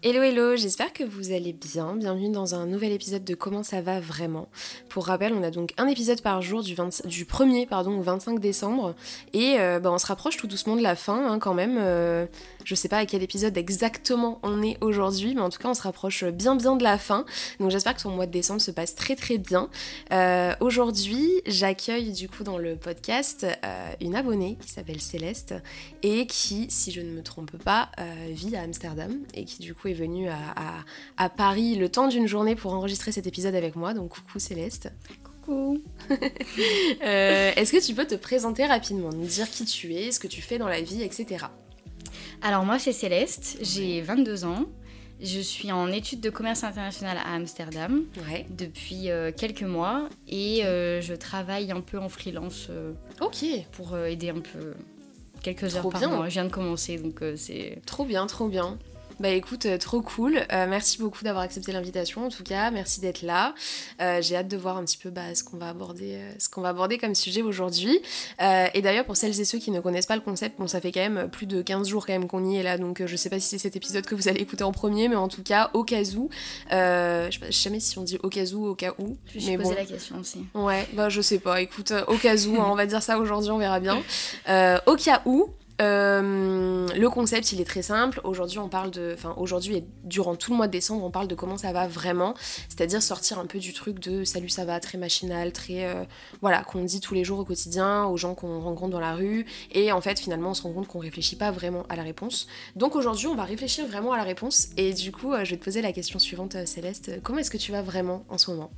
Hello hello, j'espère que vous allez bien. Bienvenue dans un nouvel épisode de Comment ça va vraiment. Pour rappel, on a donc un épisode par jour du, 1er pardon, au 25 décembre et euh, bah, on se rapproche tout doucement de la fin hein, quand même. Euh, je sais pas à quel épisode exactement on est aujourd'hui, mais en tout cas on se rapproche bien bien de la fin. Donc j'espère que ton mois de décembre se passe très très bien. Euh, aujourd'hui, j'accueille du coup dans le podcast une abonnée qui s'appelle Céleste et qui, si je ne me trompe pas, vit à Amsterdam et qui du coup est venue à, Paris le temps d'une journée pour enregistrer cet épisode avec moi. Donc coucou Céleste. Coucou. Euh, est-ce que tu peux te présenter rapidement, nous dire qui tu es, ce que tu fais dans la vie, etc. Alors moi c'est Céleste, j'ai 22 ans. Je suis en études de commerce international à Amsterdam depuis euh, quelques mois et euh, je travaille un peu en freelance ok pour aider un peu quelques heures par mois. Je viens de commencer donc c'est trop bien, trop bien. Bah écoute, euh, trop cool. Euh, merci beaucoup d'avoir accepté l'invitation en tout cas. Merci d'être là. Euh, j'ai hâte de voir un petit peu bah, ce qu'on va aborder, ce qu'on va aborder comme sujet aujourd'hui. et d'ailleurs pour celles et ceux qui ne connaissent pas le concept, bon ça fait quand même plus de 15 jours quand même qu'on y est là, donc je sais pas si c'est cet épisode que vous allez écouter en premier, mais en tout cas au cas où, je sais jamais si on dit au cas où, au cas où. Je me suis posé la question aussi. Ouais, bah je sais pas. Écoute, au cas où, hein, on va dire ça aujourd'hui, on verra bien. au cas où. Euh, le concept, il est très simple. Aujourd'hui, on parle de. Enfin, aujourd'hui et durant tout le mois de décembre, on parle de comment ça va vraiment. C'est-à-dire sortir un peu du truc de salut, ça va, très machinal, très. Euh, voilà, qu'on dit tous les jours au quotidien, aux gens qu'on rencontre dans la rue. Et en fait, finalement, on se rend compte qu'on réfléchit pas vraiment à la réponse. Donc aujourd'hui, on va réfléchir vraiment à la réponse. Et du coup, euh, je vais te poser la question suivante, Céleste. Comment est-ce que tu vas vraiment en ce moment?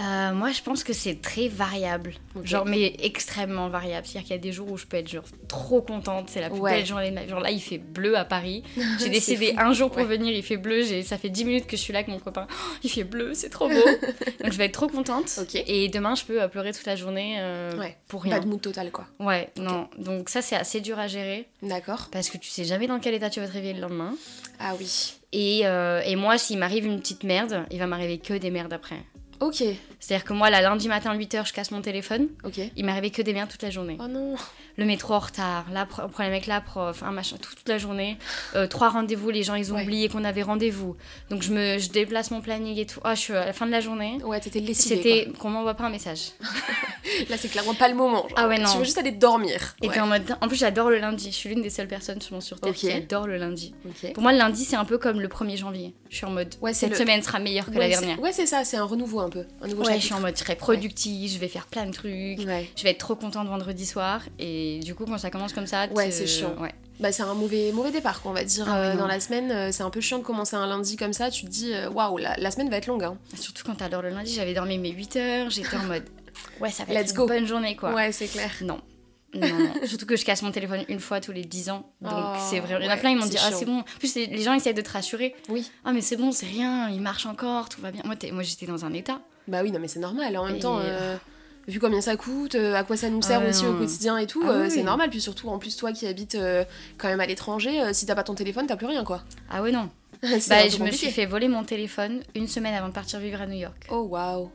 Euh, moi, je pense que c'est très variable. Genre, mais extrêmement variable. C'est-à-dire qu'il y a des jours où je peux être genre trop contente, c'est la plus belle journée de ma vie. Genre là, il fait bleu à Paris. J'ai décidé un jour pour venir, il fait bleu. Ça fait 10 minutes que je suis là avec mon copain. Oh, il fait bleu, c'est trop beau. Donc je vais être trop contente. Et demain, je peux euh, pleurer toute la journée euh, pour rien. Pas de mood total, quoi. Ouais, non. Donc ça, c'est assez dur à gérer. D'accord. Parce que tu sais jamais dans quel état tu vas te réveiller le lendemain. Ah oui. Et, et moi, s'il m'arrive une petite merde, il va m'arriver que des merdes après. Ok. C'est-à-dire que moi, là, lundi matin, 8h, je casse mon téléphone. Ok. Il m'arrivait que des merdes toute la journée. Oh non. Le métro en retard, là, problème avec la prof, un machin, toute la journée. Euh, trois rendez-vous, les gens, ils ont oublié qu'on avait rendez-vous. Donc, je, me, je déplace mon planning et tout. Ah, je suis à la fin de la journée. Ouais, t'étais lessivée. C'était qu'on m'envoie pas un message. là, c'est clairement pas le moment. ah ouais, non. Tu veux juste aller dormir. Et en mode. En plus, j'adore le lundi. Je suis l'une des seules personnes sur Terre qui adore le lundi. Pour moi, le lundi, c'est un peu comme le 1er janvier. Je suis en mode. Ouais, cette semaine sera meilleure que la dernière. Ouais, c'est ça, c'est un renouveau un peu. Un nouveau je suis en mode très productive, je vais faire plein de trucs, je vais être trop contente vendredi soir. Et du coup, quand ça commence comme ça, ouais, c'est chiant. Ouais. Bah, c'est un mauvais, mauvais départ, on va dire. Ah euh, dans la semaine, euh, c'est un peu chiant de commencer un lundi comme ça. Tu te dis, euh, waouh, la, semaine va être longue. Hein. Surtout quand t'adores le lundi, j'avais dormi mes 8 heures, j'étais en mode, ouais, ça va être une bonne journée, quoi. Ouais, c'est clair. Non, non, surtout que je casse mon téléphone une fois tous les 10 ans. Donc oh, c'est vrai. Il y en a plein, ils m'ont dit Ah, c'est bon. En plus, les gens essayent de te rassurer. Oui. Ah, mais c'est bon, c'est rien, il marche encore, tout va bien. Moi, moi j'étais dans un état. Bah oui, non, mais c'est normal. En même temps, euh, vu combien ça coûte, euh, à quoi ça nous sert aussi au quotidien et tout, ah euh, c'est normal. Puis surtout, en plus, toi qui habites quand même à l'étranger, si t'as pas ton téléphone, t'as plus rien, quoi. Ah ouais, non. bah, je me suis fait voler mon téléphone une semaine avant de partir vivre à New York. Oh, waouh.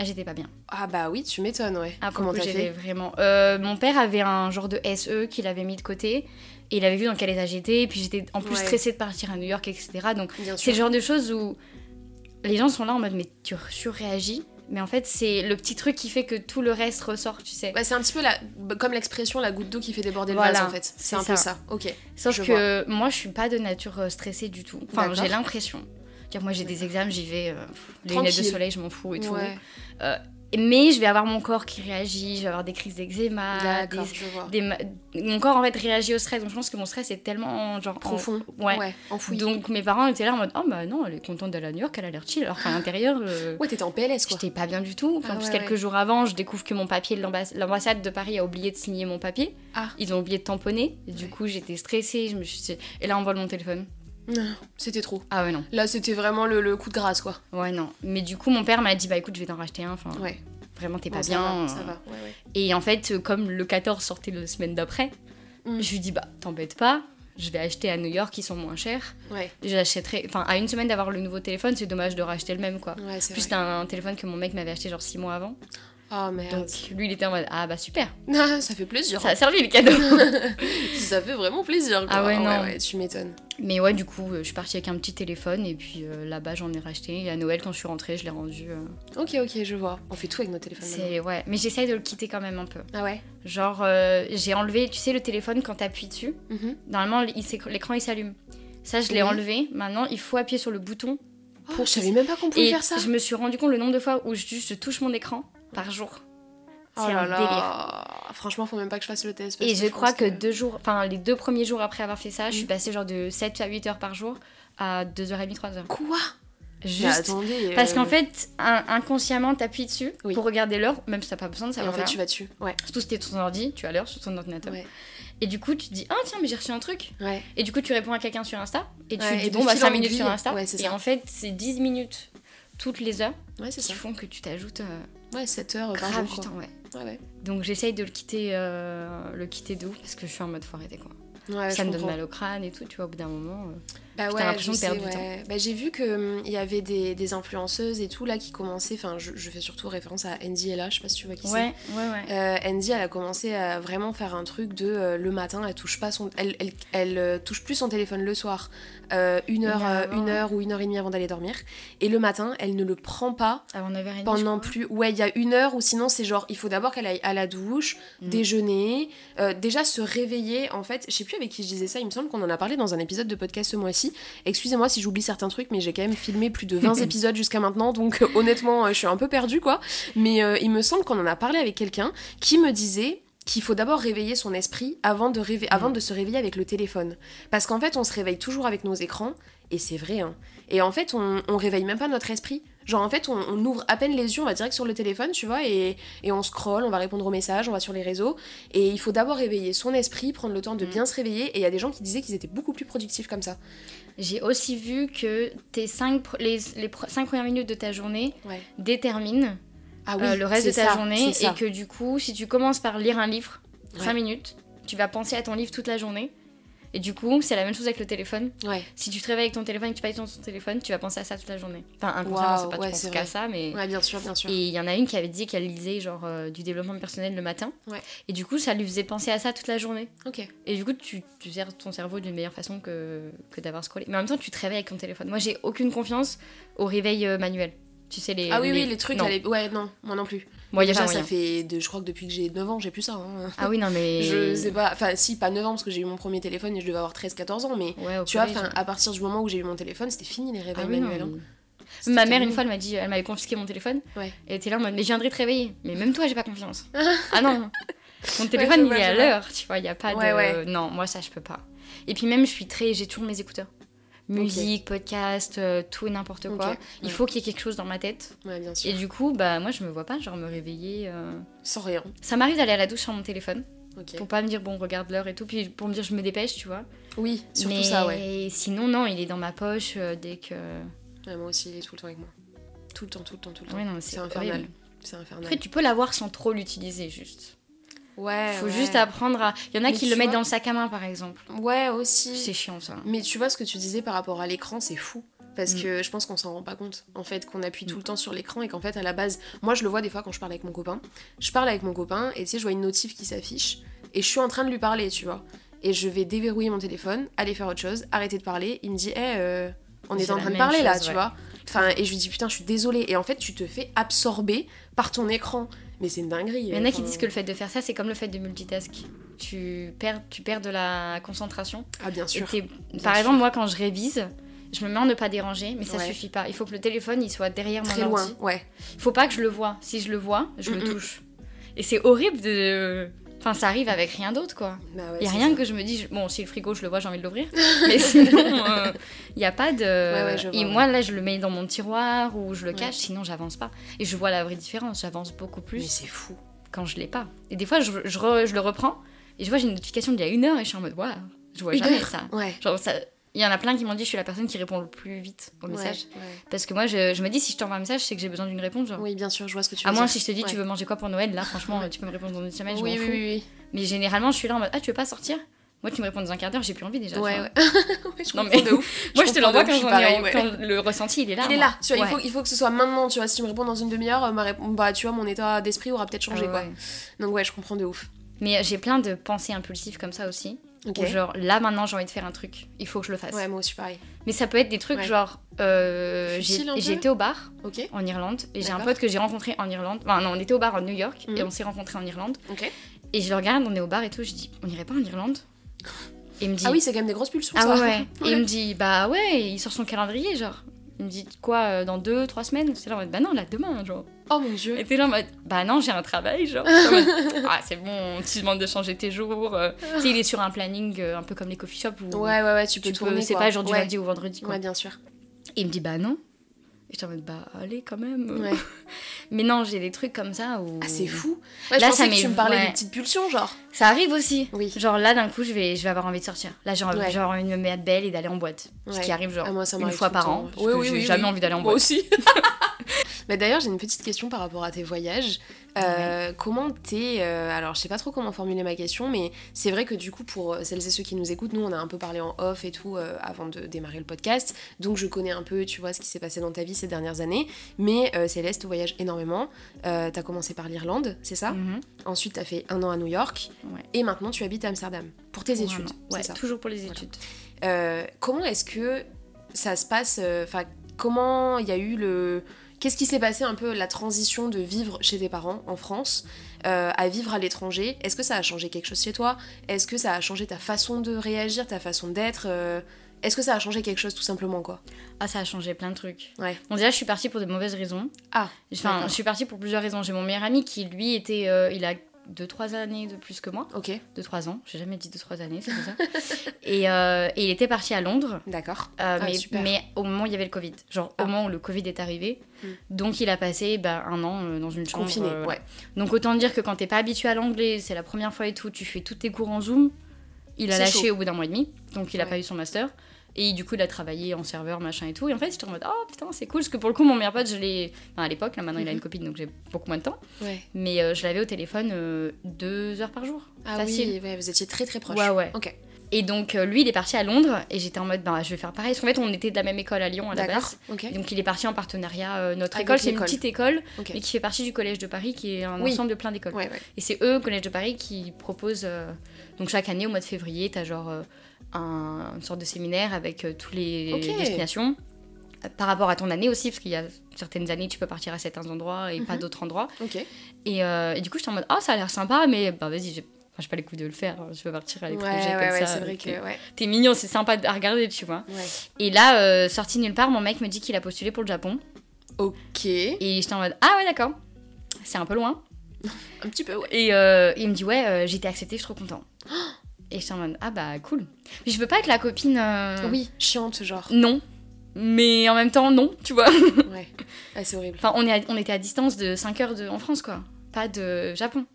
Ah, j'étais pas bien. Ah bah oui, tu m'étonnes, ouais. Ah, Comment t'as fait vraiment. mon père avait un genre de SE qu'il avait mis de côté et il avait vu dans quel état j'étais. Et puis j'étais en plus stressée de partir à New York, etc. Donc c'est le genre de choses où les gens sont là en mode mais tu surréagis mais en fait c'est le petit truc qui fait que tout le reste ressort tu sais c'est un petit peu la, comme l'expression la goutte d'eau qui fait déborder le vase en fait c'est un peu ça ok sauf que moi je suis pas de nature euh, stressée du tout enfin j'ai l'impression car moi j'ai des examens j'y vais euh, les lunettes de soleil je m'en fous et tout euh, mais je vais avoir mon corps qui réagit, je vais avoir des crises d'eczéma, des, mon corps en fait réagit au stress. Donc je pense que mon stress est tellement genre profond, ouais. enfoui. Donc mes parents étaient là en mode oh bah non, elle est contente d'aller à New York, elle a l'air chill. Alors qu'à l'intérieur, euh, ouais t'étais en PLS quoi. J'étais pas bien du tout. en ah plus quelques jours avant, je découvre que mon papier de l'ambassade de Paris a oublié de signer mon papier. Ah. Ils ont oublié de tamponner. Du coup j'étais stressée, je me suis et là on vole mon téléphone. C'était trop. Ah ouais, non. Là, c'était vraiment le, coup de grâce, quoi. Ouais, non. Mais du coup, mon père m'a dit, bah écoute, je vais t'en racheter un. Enfin, ouais. Vraiment, t'es pas bien. ça va. Ouais, ouais. Et en fait, comme le 14 sortait la semaine d'après, mm. je lui dis, bah t'embête pas, je vais acheter à New York, qui sont moins chers. Ouais. J'achèterai. Enfin, à une semaine d'avoir le nouveau téléphone, c'est dommage de racheter le même, quoi. Ouais, Plus, c'était un, téléphone que mon mec m'avait acheté genre 6 mois avant. Oh merde. Donc lui, il était en mode Ah bah super. Ah, ça fait plaisir. Ça a servi le cadeau. ça fait vraiment plaisir. Quoi. Ah ouais, non. ouais, tu m'étonnes. Mais ouais, du coup, euh, je suis partie avec un petit téléphone et puis euh, là-bas, j'en ai racheté. Et à Noël, quand je suis rentrée, je l'ai rendu. euh, Ok, ok, je vois. On fait tout avec nos téléphones. C'est ouais, mais j'essaye de le quitter quand même un peu. Ah ouais? Genre, euh, j'ai enlevé, tu sais, le téléphone quand t'appuies dessus? Mhm. Normalement, il s'éc- l'écran il s'allume. Ça, je l'ai Oui. enlevé. Maintenant, il faut appuyer sur le bouton. Oh, je savais même pas qu'on pouvait Et faire ça. je me suis rendu compte le nombre de fois où je touche mon écran par jour. Oh C'est là un là. délire. Franchement, faut même pas que je fasse le test. parce Et je, crois que, deux jours, enfin les deux premiers jours après avoir fait ça, je suis Mhm. passée genre de 7 à 8 heures par jour à 2h30, 3h. Quoi? Juste. attendez. Parce euh, qu'en fait, un- inconsciemment, t'appuies dessus Oui. pour regarder l'heure, même si t'as pas besoin de Et savoir en fait, tu vas dessus. Ouais. Surtout si t'es sur ton ordi, tu as l'heure sur ton ordinateur. Ouais. Et du coup, tu te dis, ah tiens, mais j'ai reçu un truc. Ouais. Et du coup, tu réponds à quelqu'un sur Insta. Et tu Ouais, dis, et bon, bah fil 5 en minutes sur Insta. Et ça. en fait, c'est 10 minutes toutes les heures qui ça. font que tu t'ajoutes euh, Ouais, 7 heures par grave jour. temps, ouais. Ouais, ouais. Donc j'essaye de le quitter, euh, le quitter d'où? Parce que je suis en mode faut arrêter quoi. Ouais, ça me donne mal au crâne et tout, tu vois, au bout d'un moment. euh. Bah ouais, l'impression de perdre sais, du ouais. Bah, j'ai vu qu'il y avait des, des influenceuses et tout là qui commençaient, enfin je, je fais surtout référence à Andy Ella, je sais pas si tu vois qui Ouais, ouais, ouais. c'est. Euh, Andy elle a commencé à vraiment faire un truc de euh, le matin elle touche pas son elle, elle, elle, euh, touche plus son téléphone le soir une heure Une heure avant, une ouais. heure ou une heure et demie avant d'aller dormir et le matin elle ne le prend pas Avant 9h30. pendant plus ouais il y a une heure ou sinon c'est genre il faut d'abord qu'elle aille à la douche Mm. déjeuner déjà se réveiller en fait je sais plus avec qui je disais ça il me semble qu'on en a parlé dans un épisode de podcast ce mois-ci excusez-moi si j'oublie certains trucs mais j'ai quand même filmé plus de 20 épisodes jusqu'à maintenant donc euh, honnêtement euh, je suis un peu perdue quoi mais euh, il me semble qu'on en a parlé avec quelqu'un qui me disait qu'il faut d'abord réveiller son esprit avant de, avant de se réveiller avec le téléphone. Parce qu'en fait, on se réveille toujours avec nos écrans, et c'est vrai. Hein. Et en fait, on, on réveille même pas notre esprit. Genre, en fait, on, on ouvre à peine les yeux, on va direct sur le téléphone, tu vois, et, et on scrolle, on va répondre aux messages, on va sur les réseaux. Et il faut d'abord réveiller son esprit, prendre le temps de Mm. bien se réveiller. Et il y a des gens qui disaient qu'ils étaient beaucoup plus productifs comme ça. J'ai aussi vu que tes cinq, les, les 5 premières minutes de ta journée Ouais. déterminent Ah euh, le reste de ta ça, journée et que du coup, si tu commences par lire un livre, Ouais. 5 minutes, tu vas penser à ton livre toute la journée. Et du coup, c'est la même chose avec le téléphone. Ouais. Si tu te réveilles avec ton téléphone et que tu parles sur ton téléphone, tu vas penser à ça toute la journée. Enfin, inconsciemment, Waouh, c'est pas ouais, tu penses c'est qu'à ça, mais. ouais, bien sûr, bien sûr. Et il y en a une qui avait dit qu'elle lisait genre euh, du développement personnel le matin. Ouais. Et du coup, ça lui faisait penser à ça toute la journée. Ok. Et du coup, tu, tu gères ton cerveau d'une meilleure façon que, que d'avoir scrollé. Mais en même temps, tu te réveilles avec ton téléphone. Moi, j'ai aucune confiance au réveil euh, manuel. Tu sais, les. Ah oui, oui, les trucs, non. les- ouais, non, moi non plus. Moi, il y a pas ça moyen. fait, de, je crois que depuis que j'ai 9 ans, j'ai plus ça. hein. Ah oui, non, mais. Je sais pas, enfin si, pas 9 ans parce que j'ai eu mon premier téléphone et je devais avoir 13-14 ans, mais Ouais, tu vois, enfin, à partir du moment où j'ai eu mon téléphone, c'était fini les Ah réveils oui, non, manuels. hein. Ma mère, une fois, elle m'a dit, elle m'avait confisqué mon téléphone. Ouais. Elle était là en mode, mais je viendrai te réveiller. Mais même toi, j'ai pas confiance. ah non. Mon téléphone, il est à l'heure, tu vois, il y a pas de. Non, moi, ça, je peux pas. Et puis même, je suis très. J'ai toujours mes écouteurs. Musique, podcast, euh, tout et n'importe quoi. Il ouais. faut qu'il y ait quelque chose dans ma tête. Ouais, bien sûr. Et du coup, bah, moi, je me vois pas, genre, me réveiller. euh. Sans rien. Ça m'arrive d'aller à la douche sur mon téléphone. Ok. Pour pas me dire, bon, regarde l'heure et tout. Puis pour me dire, je me dépêche, tu vois. Oui, surtout mais ça, ouais. sinon, non, il est dans ma poche euh, dès que. Ouais, Moi aussi, il est tout le temps avec moi. Tout le temps, tout le temps, tout le temps. C'est infernal. C'est infernal. Après, tu peux l'avoir sans trop l'utiliser, juste. Ouais. Faut ouais. juste apprendre à. Il y en a Mais qui le mettent dans le sac à main, par exemple. Ouais, aussi. C'est chiant, ça. Mais tu vois ce que tu disais par rapport à l'écran, c'est fou. Parce Mm. que je pense qu'on s'en rend pas compte, en fait, qu'on appuie tout le temps sur l'écran et qu'en fait, à la base, moi je le vois des fois quand je parle avec mon copain. Je parle avec mon copain et tu sais, je vois une notif qui s'affiche et je suis en train de lui parler, tu vois. Et je vais déverrouiller mon téléphone, aller faire autre chose, arrêter de parler. Il me dit, hé, euh, on est en train de parler là, tu vois. Enfin, et je lui dis, putain, je suis désolée. Et en fait, tu te fais absorber par ton écran. Mais c'est une dinguerie. Il y en a qui disent que le fait de faire ça, c'est comme le fait de multitask. Tu perds, tu perds de la concentration. Ah, bien sûr. Bien Par sûr. exemple, moi, quand je révise, je me mets en ne pas déranger, mais ça Ouais. suffit pas. Il faut que le téléphone il soit derrière Très mon loin, ordi. ouais. Il faut pas que je le vois. Si je le vois, je le touche. Et c'est horrible de. Enfin, ça arrive avec rien d'autre, quoi. Bah ouais, Il y a rien ça. que je me dis, je- bon, si le frigo, je le vois, j'ai envie de l'ouvrir. Mais sinon, il n'y a pas de. ouais, je vois, Et moi, là, je le mets dans mon tiroir ou je le cache, sinon, j'avance pas. Et je vois la vraie différence. J'avance beaucoup Mais plus c'est fou. quand je l'ai pas. Et des fois, je, je, re- je le reprends et je vois, j'ai une notification d'il y a une heure et je suis en mode, voilà, je vois Une jamais heure ça. Ouais. Genre, ça. Il y en a plein qui m'ont dit je suis la personne qui répond le plus vite aux messages. Ouais, ouais. Parce que moi, je, je me dis, si je t'envoie un message, c'est que j'ai besoin d'une réponse. Genre. Oui, bien sûr, je vois ce que tu veux à moins dire. si je te dis, tu veux manger quoi pour Noël, là, franchement, tu peux me répondre dans une semaine, je oui, m'en oui, fous. oui. Mais généralement, je suis là en mode, ah, tu veux pas sortir? Moi, tu me réponds dans un quart d'heure, j'ai plus envie déjà. Ouais, ouais. je Non, mais- de ouf. Moi, je te l'envoie quand, ouf, ouais. quand le ressenti, il est là. Il est là, tu vois, il, faut, il faut que ce soit maintenant, tu vois, si tu me réponds dans une demi-heure, euh, ma bah tu vois, mon état d'esprit aura peut-être changé, Ah quoi. Donc ouais, je comprends de ouf. Mais j'ai plein de pensées impulsives comme ça aussi. Où genre, là maintenant, j'ai envie de faire un truc. Il faut que je le fasse. Ouais, moi aussi pareil. Mais ça peut être des trucs Ouais. genre. euh, été au bar en Irlande et j'ai un pote que j'ai rencontré en Irlande. Enfin, non, on était au bar à New York et Mhm. on s'est rencontrés en Irlande. Et je le regarde, on est au bar et tout. Je dis, on irait pas en Irlande? Et il me dit. Ah oui, c'est quand même des grosses pulsions, Ah ça. ouais, ouais. Et il me dit, bah ouais, il sort son calendrier, genre. Il me dit, quoi, euh, dans deux, trois semaines? C'est là en mode, bah non, là, demain, genre. Oh mon dieu. Et t'es là en mode, bah non, j'ai un travail, genre. Ah, c'est bon, tu demandes de changer tes jours. euh. tu sais, il est sur un planning euh, un peu comme les coffee shops où Ouais, ouais, ouais, tu peux tu tourner, c'est pas jour du ouais. lundi au vendredi, quoi. Ouais, bien sûr. Et il me dit, bah non. Et j'étais en mode, bah allez, quand même. Ouais. Mais non, j'ai des trucs comme ça où. Ah, c'est fou. Ouais, je Là, ça que tu me parlais ouais. de petites pulsions, genre. Ça arrive aussi. Oui. Genre là, d'un coup, je vais, je vais avoir envie de sortir. Là, j'ai envie, Ouais. j'ai envie de me mettre belle et d'aller en boîte. Ce qui arrive, genre, Ah, moi, ça une fois par an. Oui, que oui, j'ai oui, jamais oui. envie d'aller en Moi boîte. aussi. Mais d'ailleurs, j'ai une petite question par rapport à tes voyages. Euh, Comment t'es. euh, alors, je sais pas trop comment formuler ma question, mais c'est vrai que du coup, pour euh, celles et ceux qui nous écoutent, nous, on a un peu parlé en off et tout euh, avant de démarrer le podcast. Donc, je connais un peu, tu vois, ce qui s'est passé dans ta vie ces dernières années. Mais Céleste voyage énormément. T'as commencé par l'Irlande, c'est ça Mhm. Ensuite, t'as fait un an à New York. Ouais. Et maintenant, tu habites à Amsterdam pour tes études. Ouais, c'est ça. toujours pour les études. Comment est-ce que ça se passe Enfin, comment il y a eu le. Qu'est-ce qui s'est passé un peu la transition de vivre chez tes parents en France euh, à vivre à l'étranger? Est-ce que ça a changé quelque chose chez toi? Est-ce que ça a changé ta façon de réagir, ta façon d'être euh, Est-ce que ça a changé quelque chose tout simplement quoi? Ah, ça a changé plein de trucs. Ouais. Bon, déjà, je suis partie pour de mauvaises raisons. Ah, Enfin, je suis partie pour plusieurs raisons. J'ai mon meilleur ami qui, lui, était. euh, il a 2-3 années de plus que moi. ok, 2-3 ans. J'ai jamais dit 2-3 années, c'est ça. et, euh, et il était parti à Londres. d'accord. euh, Ah, mais, super. mais au moment où il y avait le Covid, genre Ah. au moment où le Covid est arrivé, Mm. donc il a passé bah, un an euh, dans une chambre. Confiné, euh, voilà. ouais. Donc autant dire que quand t'es pas habitué à l'anglais, c'est la première fois et tout, tu fais tous tes cours en Zoom. Il a lâché chaud. au bout d'un mois et demi, donc il a Ouais. pas eu son master. Et du coup, il a travaillé en serveur, machin et tout. Et en fait, j'étais en mode, oh putain, c'est cool. Parce que pour le coup, mon meilleur pote, je l'ai. Enfin, à l'époque, là maintenant, il a Mhm. une copine, donc j'ai beaucoup moins de temps. Ouais. Mais euh, je l'avais au téléphone euh, deux heures par jour. Ah Facile. oui, ouais, vous étiez très très proches. Ouais, ouais. Ok, Et donc, euh, lui, il est parti à Londres. Et j'étais en mode, bah, je vais faire pareil. Parce qu'en fait, on était de la même école à Lyon à la base. Donc, il est parti en partenariat. euh, notre Avec école, c'est une petite école, Ok. mais qui fait partie du Collège de Paris, qui est un Oui. ensemble de plein d'écoles. Ouais, ouais. Et c'est eux, Collège de Paris, qui proposent. euh, donc chaque année, au mois de février, t'as genre euh, un, une sorte de séminaire avec euh, tous les destinations. Euh, Par rapport à ton année aussi, parce qu'il y a certaines années, tu peux partir à certains endroits et pas Mhm. d'autres endroits. Et, euh, et du coup, j'étais en mode, ah, ça a l'air sympa, mais bah vas-y, j'ai enfin, pas les coups de le faire. Je veux partir à Ouais, l'étranger ouais, comme ouais, ça. c'est vrai ok. que. Ouais. T'es mignon, c'est sympa à regarder, tu vois. ouais. Et là, euh, sorti nulle part, mon mec me dit qu'il a postulé pour le Japon. Ok. Et j'étais en mode, ah ouais, d'accord. C'est un peu loin. Un petit peu, ouais. Et euh, il me dit ouais, euh, j'ai été acceptée, je suis trop content. Et j'étais en mode ah bah cool. Mais je veux pas être la copine. euh, Oui, chiante, genre. Non. Mais en même temps non, tu vois. Ouais. Ah, c'est horrible. Enfin on, est à- on était à distance de 5 heures de, en France quoi. Pas de Japon.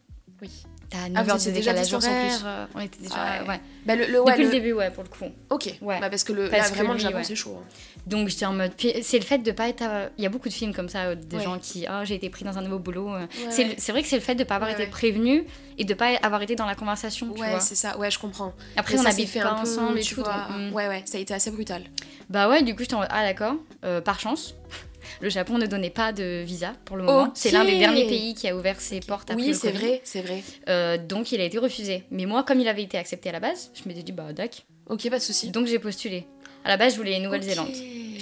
Oui. T'as 9 Ah, heures de décalage horaire. euh, On était déjà Ah ouais. ouais. Bah, le, le, ouais, Depuis le- le début ouais pour le coup. Ok. Ouais. Bah, parce que le, Parce là, que vraiment, lui, le Japon, c'est chaud. hein. Donc j'étais en mode. C'est le fait de pas être. à- Il y a beaucoup de films comme ça, euh, des gens qui. Ah, j'ai été pris dans un nouveau boulot. euh. C'est vrai que c'est le fait de pas avoir été prévenu et de pas avoir été dans la conversation. tu Ouais, vois. c'est ça. Ouais, je comprends. Après, on habite fait pas ensemble et tout. hmm. Ouais, ouais, ça a été assez brutal. Bah ouais, du coup, j'étais en mode, ah d'accord, euh, par chance. Le Japon ne donnait pas de visa pour le moment. C'est l'un des derniers pays qui a ouvert ses portes après Oui, le c'est Covid. vrai, c'est vrai. Euh, donc il a été refusé. Mais moi, comme il avait été accepté à la base, je m'étais dit, bah dac. Ok, pas de soucis. Donc j'ai postulé. À la base, je voulais Nouvelle-Zélande.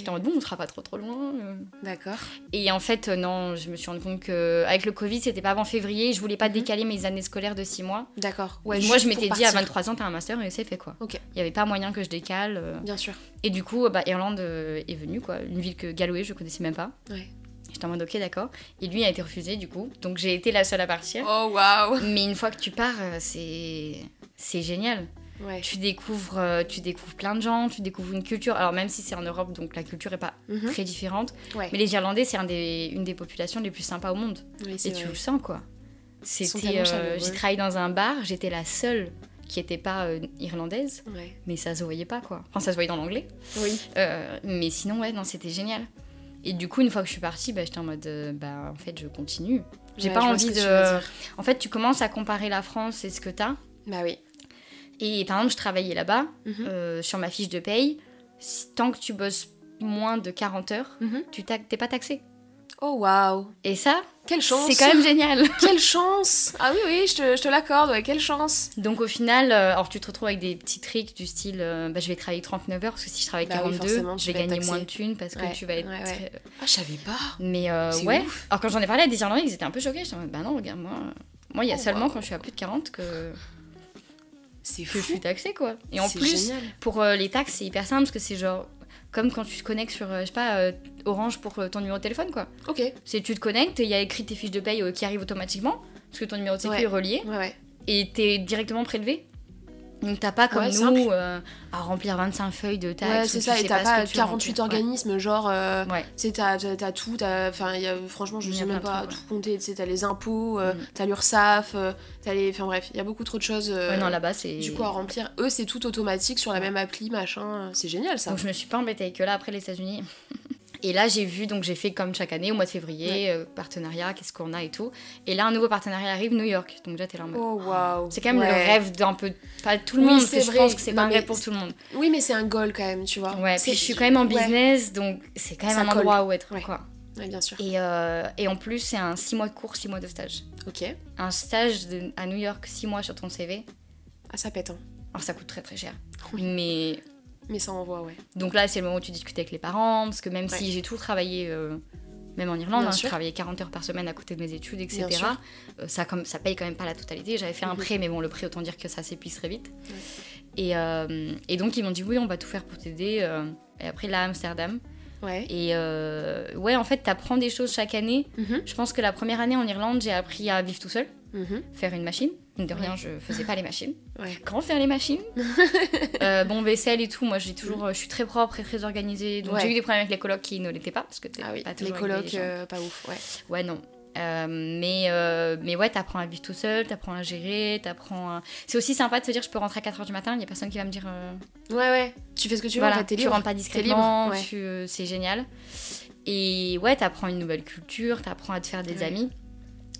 J'étais en mode, bon, on sera pas trop trop loin. euh. D'accord. Et en fait, euh, non, je me suis rendu compte que avec le Covid, c'était pas avant février. Je voulais pas Mhm. décaler mes années scolaires de 6 mois. D'accord. Ouais, moi, je m'étais dit, à partir. 23 ans, t'as un master et c'est fait quoi. Ok. Il y avait pas moyen que je décale. euh. Bien sûr. Et du coup, bah, Irlande est venue, quoi. Une ville que Galway, je connaissais même pas. Ouais. J'étais en mode, ok, d'accord. Et lui a été refusé, du coup. Donc j'ai été la seule à partir. Oh, waouh. Mais une fois que tu pars, c'est c'est génial. Ouais. Tu découvres, euh, tu découvres plein de gens, tu découvres une culture. Alors même si c'est en Europe, donc la culture est pas Mhm. très différente. Ouais. Mais les Irlandais, c'est un des, une des populations les plus sympas au monde. Oui, Et tu le sens, quoi. C'était, euh, j'ai travaillé dans un bar, j'étais la seule qui était pas euh, irlandaise, Ouais. mais ça se voyait pas, quoi. Enfin, ça se voyait dans l'anglais. Oui. Euh, mais sinon, ouais, non, c'était génial. Et du coup, une fois que je suis partie, bah, j'étais en mode, euh, bah, en fait, je continue. J'ai Ouais, pas envie de. En fait, tu commences à comparer la France et ce que t'as. Bah oui. Et par exemple, je travaillais là-bas, Mhm. euh, sur ma fiche de paye, tant que tu bosses moins de 40 heures, Mhm. tu t'es pas taxé. Oh waouh Et ça, Quelle chance c'est quand même génial. Quelle chance Ah oui, oui, je te, l'accorde, ouais, quelle chance Donc au final, euh, alors tu te retrouves avec des petits tricks du style, euh, bah, je vais travailler 39 heures parce que si je travaille Bah oui, 42, forcément, tu je vais gagner moins de thunes parce que tu vas être. ouais, ouais. très- Ah, je savais pas Mais euh, ouais. ouf. Alors quand j'en ai parlé à des Irlandais, ils étaient un peu choqués. Je disais, bah non, regarde, moi, moi il y a Oh, seulement wow. quand je suis à plus de 40 que, C'est que je suis taxée quoi. Et en plus, génial. pour euh, les taxes, c'est hyper simple parce que c'est genre comme quand tu te connectes sur, euh, je sais pas, euh, Orange pour ton numéro de téléphone quoi. Ok, C'est tu te connectes, il y a écrit tes fiches de paye euh, qui arrivent automatiquement parce que ton numéro de Ouais. est relié ouais, ouais. et t'es directement prélevé. Donc t'as pas comme Ouais, nous euh, à remplir 25 feuilles de taxes. Ouais, c'est ça, et t'as pas que tu vas 48 remplir. Ouais. organismes, genre, euh, Ouais. tu sais, t'as, t'as tout, enfin, il y a- franchement, je sais même pas tout compter, tu sais, t'as les impôts, euh, Mm. t'as l'URSSAF, t'as les, enfin bref, il y a beaucoup trop de choses, Ouais, non, là-bas c'est. du coup, à remplir. Eux, c'est tout automatique sur la même appli, machin, c'est génial, ça. Donc je me suis pas embêtée eux là après les États-Unis. Et là j'ai vu, donc j'ai fait comme chaque année au mois de février, euh, partenariat, qu'est-ce qu'on a et tout. Et là un nouveau partenariat arrive, New York. Donc déjà t'es là en mode. Oh, waouh. C'est quand même Ouais. le rêve d'un peu. Pas tout le Oui, monde, parce c'est que je vrai. pense que c'est pas un rêve pour tout le monde. Oui, mais c'est un goal quand même, tu vois. Ouais, puis je suis quand même en ouais. business, donc c'est quand même Ça un colle. endroit où être. Quoi. Ouais, bien sûr. Et, euh, et en plus, c'est un 6 mois de cours, 6 mois de stage. Ok. Un stage de- à New York, 6 mois sur ton CV. Ah, ça pète, hein. Alors ça coûte très très cher. Oui. Mais Mais ça envoie, ouais. donc là, c'est le moment où tu discutes avec les parents, parce que même Ouais. si j'ai tout travaillé, euh, même en Irlande, hein, je travaillais 40 heures par semaine à côté de mes études, etc. Euh, ça, comme, ça paye quand même pas la totalité. J'avais fait un Mhm. prêt, mais bon, le prêt, autant dire que ça s'épuise très vite. Et, euh, et donc, ils m'ont dit oui, on va tout faire pour t'aider. et après, là, à Amsterdam. Ouais. Et ouais, en fait, t'apprends des choses chaque année. Mhm. Je pense que la première année en Irlande, j'ai appris à vivre tout seul, Mhm. faire une machine. Mine De rien, Ouais. je faisais pas les machines. Ouais. Comment faire les machines Euh, Bon, vaisselle et tout, moi j'ai toujours, je suis très propre et très organisée. Donc Ouais. j'ai eu des problèmes avec les colocs qui ne l'étaient pas parce que t'es Ah oui, pas les toujours colocs, euh, pas ouf, ouais. Ouais, non. Euh, mais, euh, mais ouais, t'apprends à vivre tout seul, t'apprends à gérer, t'apprends à... C'est aussi sympa de se dire je peux rentrer à 4h du matin, il y a personne qui va me dire... euh, Ouais, ouais. Tu fais ce que tu veux, voilà, en fait, t'es tu rentres pas discrètement, libre, ouais. tu, euh, c'est génial. Et ouais, t'apprends une nouvelle culture, t'apprends à te faire des Ouais. amis.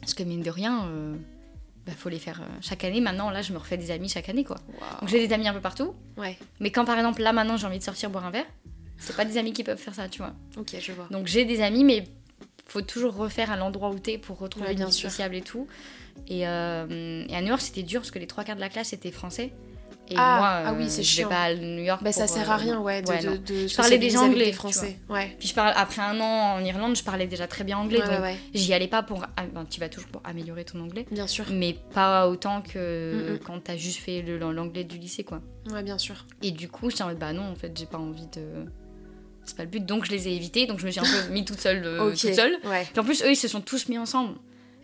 Parce que mine de rien, euh, bah, faut les faire euh, chaque année. Maintenant, là, je me refais des amis chaque année, quoi. Donc j'ai des amis un peu partout. Ouais, Mais quand par exemple, là, maintenant, j'ai envie de sortir boire un verre, c'est pas des amis qui peuvent faire ça, tu vois. ok, je vois. Donc j'ai des amis, mais faut toujours refaire à l'endroit où t'es pour retrouver Ouais, une bien sociable et tout. Et, euh, et à New York, c'était dur parce que les trois quarts de la classe étaient français. Et Ah, moi, ah oui, euh, c'est je chiant. vais pas à New York. Bah, ça sert euh, à rien, ouais, de, ouais, de, de Je parlais déjà anglais, des Français. Ouais. Puis je parle, après un an en Irlande, je parlais déjà très bien anglais, Ouais, donc ouais, j'y allais pas pour. ah, ben, tu vas toujours pour améliorer ton anglais, Bien sûr. mais pas autant que Mm, quand t'as juste fait le- l'anglais du lycée, quoi. Ouais, bien sûr. Et du coup, j'étais en mode, bah non, en fait, j'ai pas envie de. C'est pas le but, donc je les ai évités, donc je me suis un peu mis toute seule. euh, toute seule. Ouais. Puis en plus, eux, ils se sont tous mis ensemble.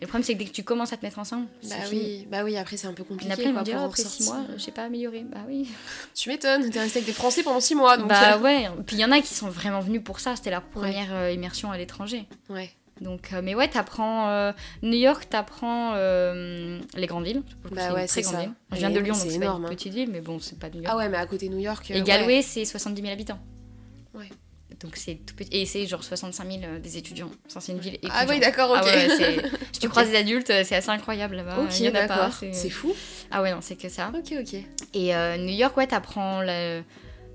Et le problème, c'est que dès que tu commences à te mettre ensemble, Bah fini. oui, bah oui, après c'est un peu compliqué. en a plein qui quoi, oh, après 6 ressortir. mois, j'ai pas amélioré. Bah oui. Tu m'étonnes, t'es resté avec des Français pendant 6 mois, donc. bah euh, ouais. Puis il y en a qui sont vraiment venus pour ça, c'était leur première euh, immersion à l'étranger. Ouais. Donc, euh, mais ouais, t'apprends. euh, New York, t'apprends euh, les grandes villes. Bah ouais, c'est ça. ville. Je Et viens de Lyon, donc c'est une hein. petite ville, mais bon, c'est pas New York. Ah ouais, mais à côté de New York. Et ouais. Galway, c'est 70 000 habitants. Ouais. Donc c'est tout petit. Et c'est genre 65 000 euh, des étudiants. Enfin, c'est une ville Ah oui, d'accord, ok. Ah ouais, si tu Ok. croises des adultes, euh, c'est assez incroyable là-bas. Ok, d'accord. c'est- C'est fou. Ah ouais, non, c'est que ça. Ok, ok. Et euh, New York, ouais, t'apprends le,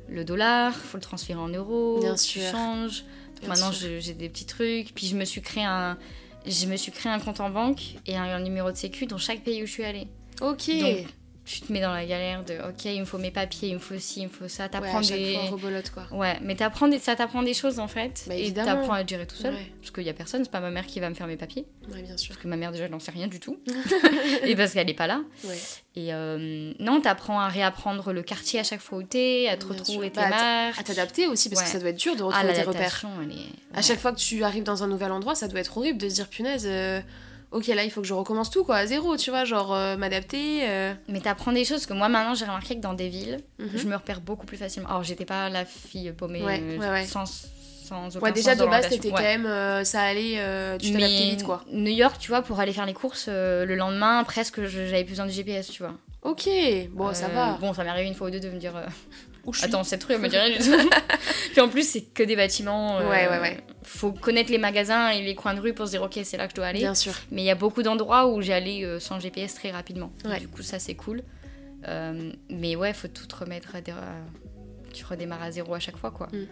le dollar, faut le transférer en euros, Bien tu sûr. changes. Donc Bien maintenant, j'ai des petits trucs. Puis je me suis créé un, je me suis créé un compte en banque et un, un numéro de sécu dans chaque pays où je suis allée. Ok. Donc, tu te mets dans la galère de, ok, il me faut mes papiers, il me faut ci, il me faut ça. ouais, T'apprends chaque des, fois, rebolote, quoi. ouais, mais t'apprends des, ça t'apprend des choses en fait. Bah, et t'apprends à te gérer tout seul. Ouais. Parce qu'il y a personne, c'est pas ma mère qui va me faire mes papiers. Ouais, bien sûr. Parce que ma mère déjà, elle n'en sait rien du tout. et parce qu'elle est pas là. Ouais. Et euh, non, t'apprends à réapprendre le quartier à chaque fois où t'es, à te Bien retrouver tes Bah, marques. À t'adapter aussi, parce que Ouais. ça doit être dur de Ah, retrouver tes repères. est... À chaque fois que tu arrives dans un nouvel endroit, ça doit être horrible de se dire punaise, euh, ok là il faut que je recommence tout quoi, à zéro, tu vois, genre euh, m'adapter. euh, Mais t'apprends des choses que moi maintenant j'ai remarqué que dans des villes, mhm. je me repère beaucoup plus facilement. Alors j'étais pas la fille paumée Ouais, euh, ouais, ouais. sans, sans aucun Ouais, déjà sens de base Ouais. quand même, euh, ça allait, tu t'adaptais vite quoi. New York, tu vois, pour aller faire les courses, le lendemain, presque, j'avais plus besoin de GPS, tu vois. Ok, bon ça va. Bon, ça m'est arrivé une fois ou deux de me dire, euh, Où je suis attends, cette rue, elle me dit rien du tout. Puis en plus, c'est que des bâtiments. euh, Ouais, ouais, ouais. Faut connaître les magasins et les coins de rue pour se dire, ok, c'est là que je dois aller. Bien sûr. Mais il y a beaucoup d'endroits où j'allais euh, sans GPS très rapidement. Ouais. Du coup, ça, c'est cool. Euh, mais ouais, faut tout remettre à des- à- Tu redémarres à zéro à chaque fois, quoi. Mm.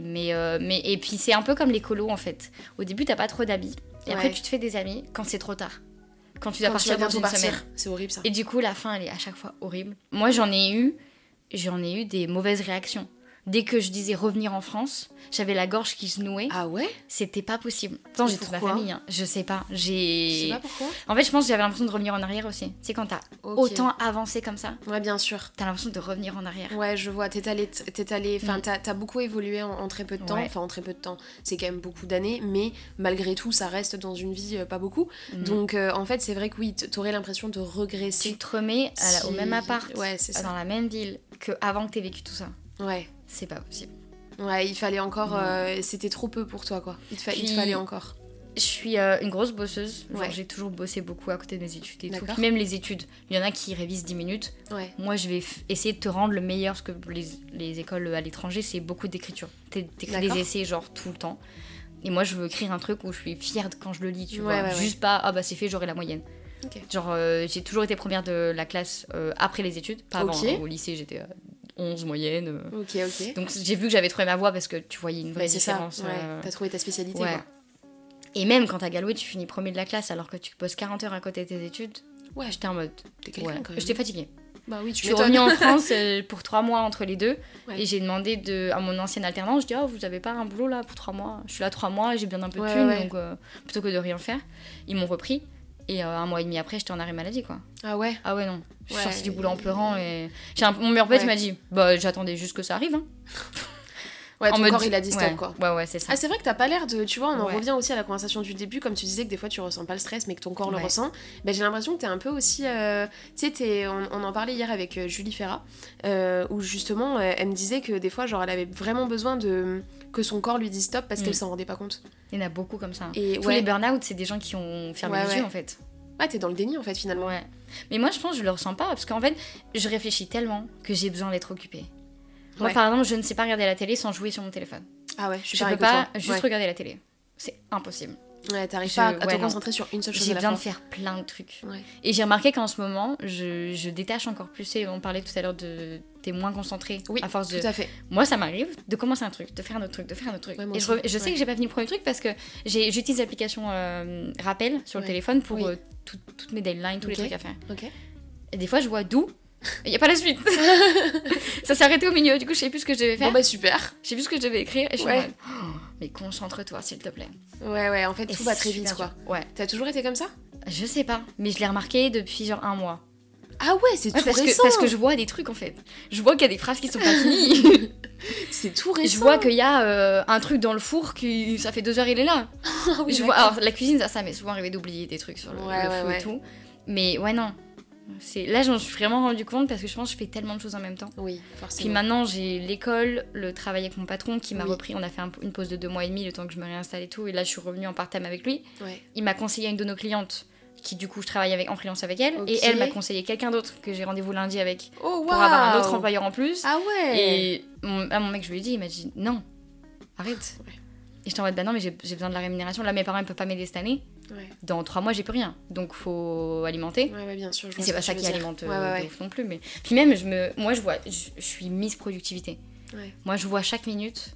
Mais, euh, mais, et puis c'est un peu comme les colos, en fait. Au début, t'as pas trop d'amis. Et après, tu te fais des amis quand c'est trop tard. Quand tu dois Quand tu partir vas dans une partir. semaine. C'est horrible ça. Et du coup, la fin, elle est à chaque fois horrible. Moi, j'en ai eu, j'en ai eu des mauvaises réactions. Dès que je disais revenir en France, j'avais la gorge qui se nouait. Ah ouais? C'était pas possible. Pourtant, j'ai toute ma famille. hein. Je sais pas. Je sais J'ai. pas pourquoi? En fait, je pense que j'avais l'impression de revenir en arrière aussi. Tu sais, quand t'as Ok. autant avancé comme ça, Ouais, bien sûr. t'as l'impression de revenir en arrière. Ouais, je vois, t'es allé, t'es allé, enfin, Mm. t'as, t'as beaucoup évolué en, en très peu de temps, Ouais. enfin en très peu de temps, c'est quand même beaucoup d'années, mais malgré tout, ça reste dans une vie euh, pas beaucoup. Mm. Donc, euh, en fait, c'est vrai que oui, t- t'aurais l'impression de regresser. tu te remets à la- au si- même appart, Ouais, c'est ça. dans la même ville, que avant que t'aies vécu tout ça. Ouais. C'est pas possible. Ouais, il fallait encore, euh, c'était trop peu pour toi, quoi. Il te, fa- il te Puis- fallait encore. Je suis euh, une grosse bosseuse. Ouais. j'ai toujours bossé beaucoup à côté de mes études et tout. Même les études. Il y en a qui révisent 10 minutes. Ouais. Moi, je vais essayer de te rendre le meilleur parce que les, les écoles à l'étranger, c'est beaucoup d'écriture. T'é- T'écris des essais, genre, tout le temps. Et moi, je veux écrire un truc où je suis fière de- quand je le lis, tu Ouais, vois. Juste pas, ah bah c'est fait, j'aurai la moyenne. Genre, euh, j'ai toujours été première de la classe euh, après les études, pas avant. Hein. Au lycée, j'étais euh, 11 moyenne. Ok, ok. Donc, j'ai vu que j'avais trouvé ma voie parce que tu voyais une vraie différence. Ouais. T'as trouvé ta spécialité, ouais. quoi. Et même quand t'as galoué, tu finis premier de la classe alors que tu poses 40 heures à côté de tes études. Ouais, J'étais en mode. t'es Ouais. J'étais fatiguée. Bah oui, Je tu suis m'étonnes. revenue en France pour trois mois entre les deux Ouais. et j'ai demandé de, à mon ancienne alternance, je dis oh, vous avez pas un boulot là pour trois mois? Je suis là trois mois j'ai bien un peu de Ouais, thunes ouais. donc euh, plutôt que de rien faire, ils m'ont repris et euh, un mois et demi après j'étais en arrêt maladie quoi. Ah ouais? Ah ouais non, je suis sortie du boulot en pleurant et un- mon meilleur pote Ouais. il m'a dit bah j'attendais juste que ça arrive. Hein. Ouais, en ton mode- corps, il a dit stop, ouais. quoi. Ouais ouais c'est ça. Ah, c'est vrai que t'as pas l'air de. Tu vois, on en Ouais. revient aussi à la conversation du début, comme tu disais que des fois tu ressens pas le stress, mais que ton corps le ressent. Ben, j'ai l'impression que t'es un peu aussi. euh, Tu sais, on, on en parlait hier avec euh, Julie Ferrat, euh, où justement, euh, elle me disait que des fois, genre, elle avait vraiment besoin de que son corps lui dise stop parce Mm. qu'elle s'en rendait pas compte. Il y en a beaucoup comme ça. Et Tous les burn-out c'est des gens qui ont fermé les yeux en fait. ouais, t'es dans le déni en fait finalement. Ouais. Mais moi, je pense que je le ressens pas parce qu'en fait, je réfléchis tellement que j'ai besoin d'être occupée. Moi, Ouais. par exemple, je ne sais pas regarder la télé sans jouer sur mon téléphone. Ah ouais, je suis Je peux pas toi. juste ouais. regarder la télé. C'est impossible. Ouais, t'arrives Je- pas à te concentrer sur une seule chose J'ai besoin de faire plein de trucs. Ouais. Et j'ai remarqué qu'en ce moment, je, je détache encore plus. Et on parlait tout à l'heure de. T'es moins concentré. Oui, à force de. Tout à fait. Moi, ça m'arrive de commencer un truc, de faire un autre truc, de faire un autre truc. Ouais, et je, sais que j'ai pas fini le premier truc parce que j'utilise l'application euh, Rappel sur le téléphone pour Oui. euh, tout- toutes mes deadlines, tous les trucs à faire. Ok. Et des fois, je vois d'où. Il n'y a pas la suite. ça s'est arrêté au milieu. Du coup, je sais plus ce que je devais faire. Bon bah super. Je sais plus ce que je devais écrire. Et je suis Ouais. Oh, mais concentre-toi, s'il te plaît. Ouais, ouais, en fait, Et tout va très vite quoi. Ouais. T'as toujours été comme ça? Je sais pas. Mais je l'ai remarqué depuis genre un mois. Ah ouais, c'est Ouais, tout parce, récent. que, parce que je vois des trucs en fait. Je vois qu'il y a des phrases qui sont pas finies. C'est tout récent. je vois qu'il y a euh, un truc dans le four qui. Ça fait deux heures, il est là. Ah oui, je vois, alors la cuisine, ça, ça m'est souvent arrivé d'oublier des trucs sur le, Ouais, le ouais, feu ouais. et tout. Mais ouais, non. Là, j'en suis vraiment rendu compte parce que je pense que je fais tellement de choses en même temps. Oui, Puis forcément. maintenant, j'ai l'école, le travail avec mon patron qui m'a Oui. repris. On a fait un- une pause de deux mois et demi le temps que je me réinstalle et tout. Et là, je suis revenue en part-time avec lui. Ouais. Il m'a conseillé à une de nos clientes qui, du coup, je travaille avec, en freelance avec elle. Et Ok. elle m'a conseillé quelqu'un d'autre que j'ai rendez-vous lundi avec Oh pour avoir un autre employeur en plus. Ah ouais Et mon, à mon mec, je lui ai dit, il m'a dit non, arrête. Ouais. Et j'étais en mode, bah non, mais j'ai j'ai besoin de la rémunération. Là, mes parents, ils peuvent pas m'aider cette année. Ouais. Dans trois mois, j'ai plus rien. Donc, faut alimenter. ouais, ouais, bien sûr. c'est ce pas ça qui alimente euh, de ouf non plus. Mais... Puis même, je me... moi, je vois, je, je suis Miss Productivité. Moi, je vois chaque minute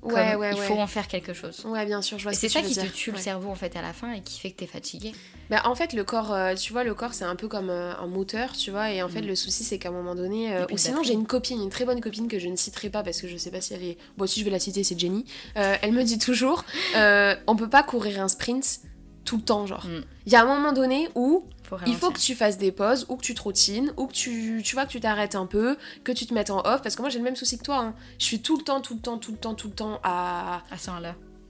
comme Ouais, ouais, il ouais. faut en faire quelque chose. Ouais, bien sûr, je vois ce c'est ça qui te tue le cerveau, en fait, à la fin et qui fait que t'es fatigué. Bah, en fait, le corps, euh, tu vois, le corps, c'est un peu comme euh, un moteur, tu vois. Et en fait, Mm. le souci, c'est qu'à un moment donné. euh, ou sinon, j'ai une copine, une très bonne copine que je ne citerai pas parce que je sais pas si elle est. Bon, si je vais la citer, c'est Jenny. Elle me dit toujours on peut pas courir un sprint tout le temps, genre. Mm. Il y a un moment donné où Faut il faut que tu fasses des pauses, ou que tu trottines, ou que tu, tu vois, que tu t'arrêtes un peu, que tu te mettes en off. Parce que moi, j'ai le même souci que toi. hein. Je suis tout le temps, tout le temps, tout le temps, tout le temps à. À 100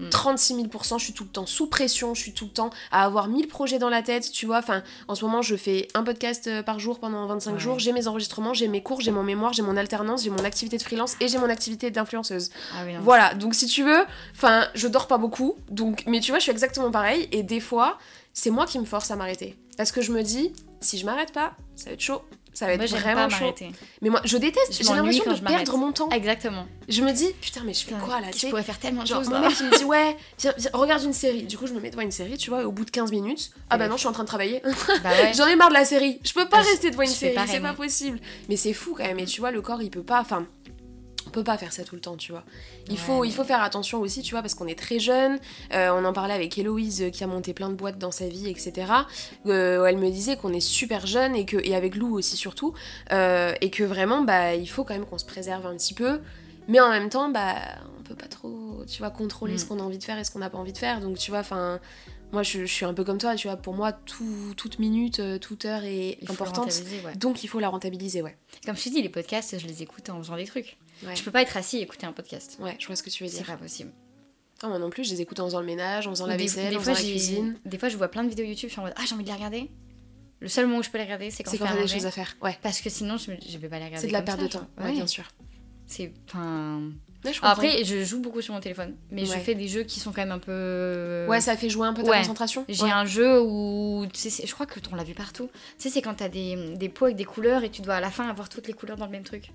là. 36 000 je suis tout le temps sous pression, je suis tout le temps à avoir 1000 projets dans la tête, tu vois. Enfin, en ce moment, je fais un podcast euh, par jour pendant 25 Ouais. jours, j'ai mes enregistrements, j'ai mes cours, j'ai mon mémoire, j'ai mon alternance, j'ai mon activité de freelance et j'ai mon activité d'influenceuse. Ah oui. Voilà, donc si tu veux, enfin, je dors pas beaucoup, donc, mais tu vois, je suis exactement pareil, et des fois, c'est moi qui me force à m'arrêter. Parce que je me dis, si je m'arrête pas, ça va être chaud. Ça va être Moi, vraiment pas chaud. Mais moi, je déteste. J'ai l'impression de perdre mon temps. Exactement. Je me dis, putain, mais je fais quoi là Je pourrais faire tellement de choses. mon mec, il me dit, ouais, viens, viens, regarde une série. Du coup, je me mets devant une série, tu vois, et au bout de 15 minutes, ah bah non, je suis en train de travailler. Bah ouais. J'en ai marre de la série. Je peux pas rester devant une série, c'est pas possible. Mais c'est fou quand même. Et tu vois, le corps, il peut pas. Enfin, peut pas faire ça tout le temps, tu vois. Il, Ouais, faut, mais- il faut faire attention aussi, tu vois, parce qu'on est très jeune. Euh, on en parlait avec Héloïse euh, qui a monté plein de boîtes dans sa vie, etc. Euh, elle me disait qu'on est super jeune et, que, et avec Lou aussi surtout. euh, et que vraiment, bah, il faut quand même qu'on se préserve un petit peu. Mais en même temps, bah, on peut pas trop, tu vois, contrôler Mm. ce qu'on a envie de faire et ce qu'on n'a pas envie de faire. Donc, tu vois, enfin, moi, je, je suis un peu comme toi, tu vois. Pour moi, tout- toute minute, toute heure est Il importante. ouais. Donc, il faut la rentabiliser, ouais. Comme je t'ai dit, les podcasts, je les écoute en faisant des trucs. Ouais, Je peux pas être assis et écouter un podcast. ouais je vois ce que tu veux C'est dire. pas possible. Non, moi non plus, je les écoute en faisant le ménage, en faisant la vaisselle, des en faisant la j'ai- cuisine. Des fois, je vois plein de vidéos YouTube, je suis en mode Ah, j'ai envie de les regarder. Le seul moment où je peux les regarder, c'est quand C'est quand à des choses à faire. Ouais. Parce que sinon, je, je vais pas les regarder. C'est de la perte de temps. Ouais, bien sûr. C'est. Enfin. Ouais, je comprends. Après, je joue beaucoup sur mon téléphone, mais je fais des jeux qui sont quand même un peu. ouais, ça fait jouer un peu ta Ouais. concentration. J'ai un jeu où, tu sais, c'est- je crois que on l'a vu partout. Tu sais, c'est quand t'as des, des pots avec des couleurs et tu dois à la fin avoir toutes les couleurs dans le même truc.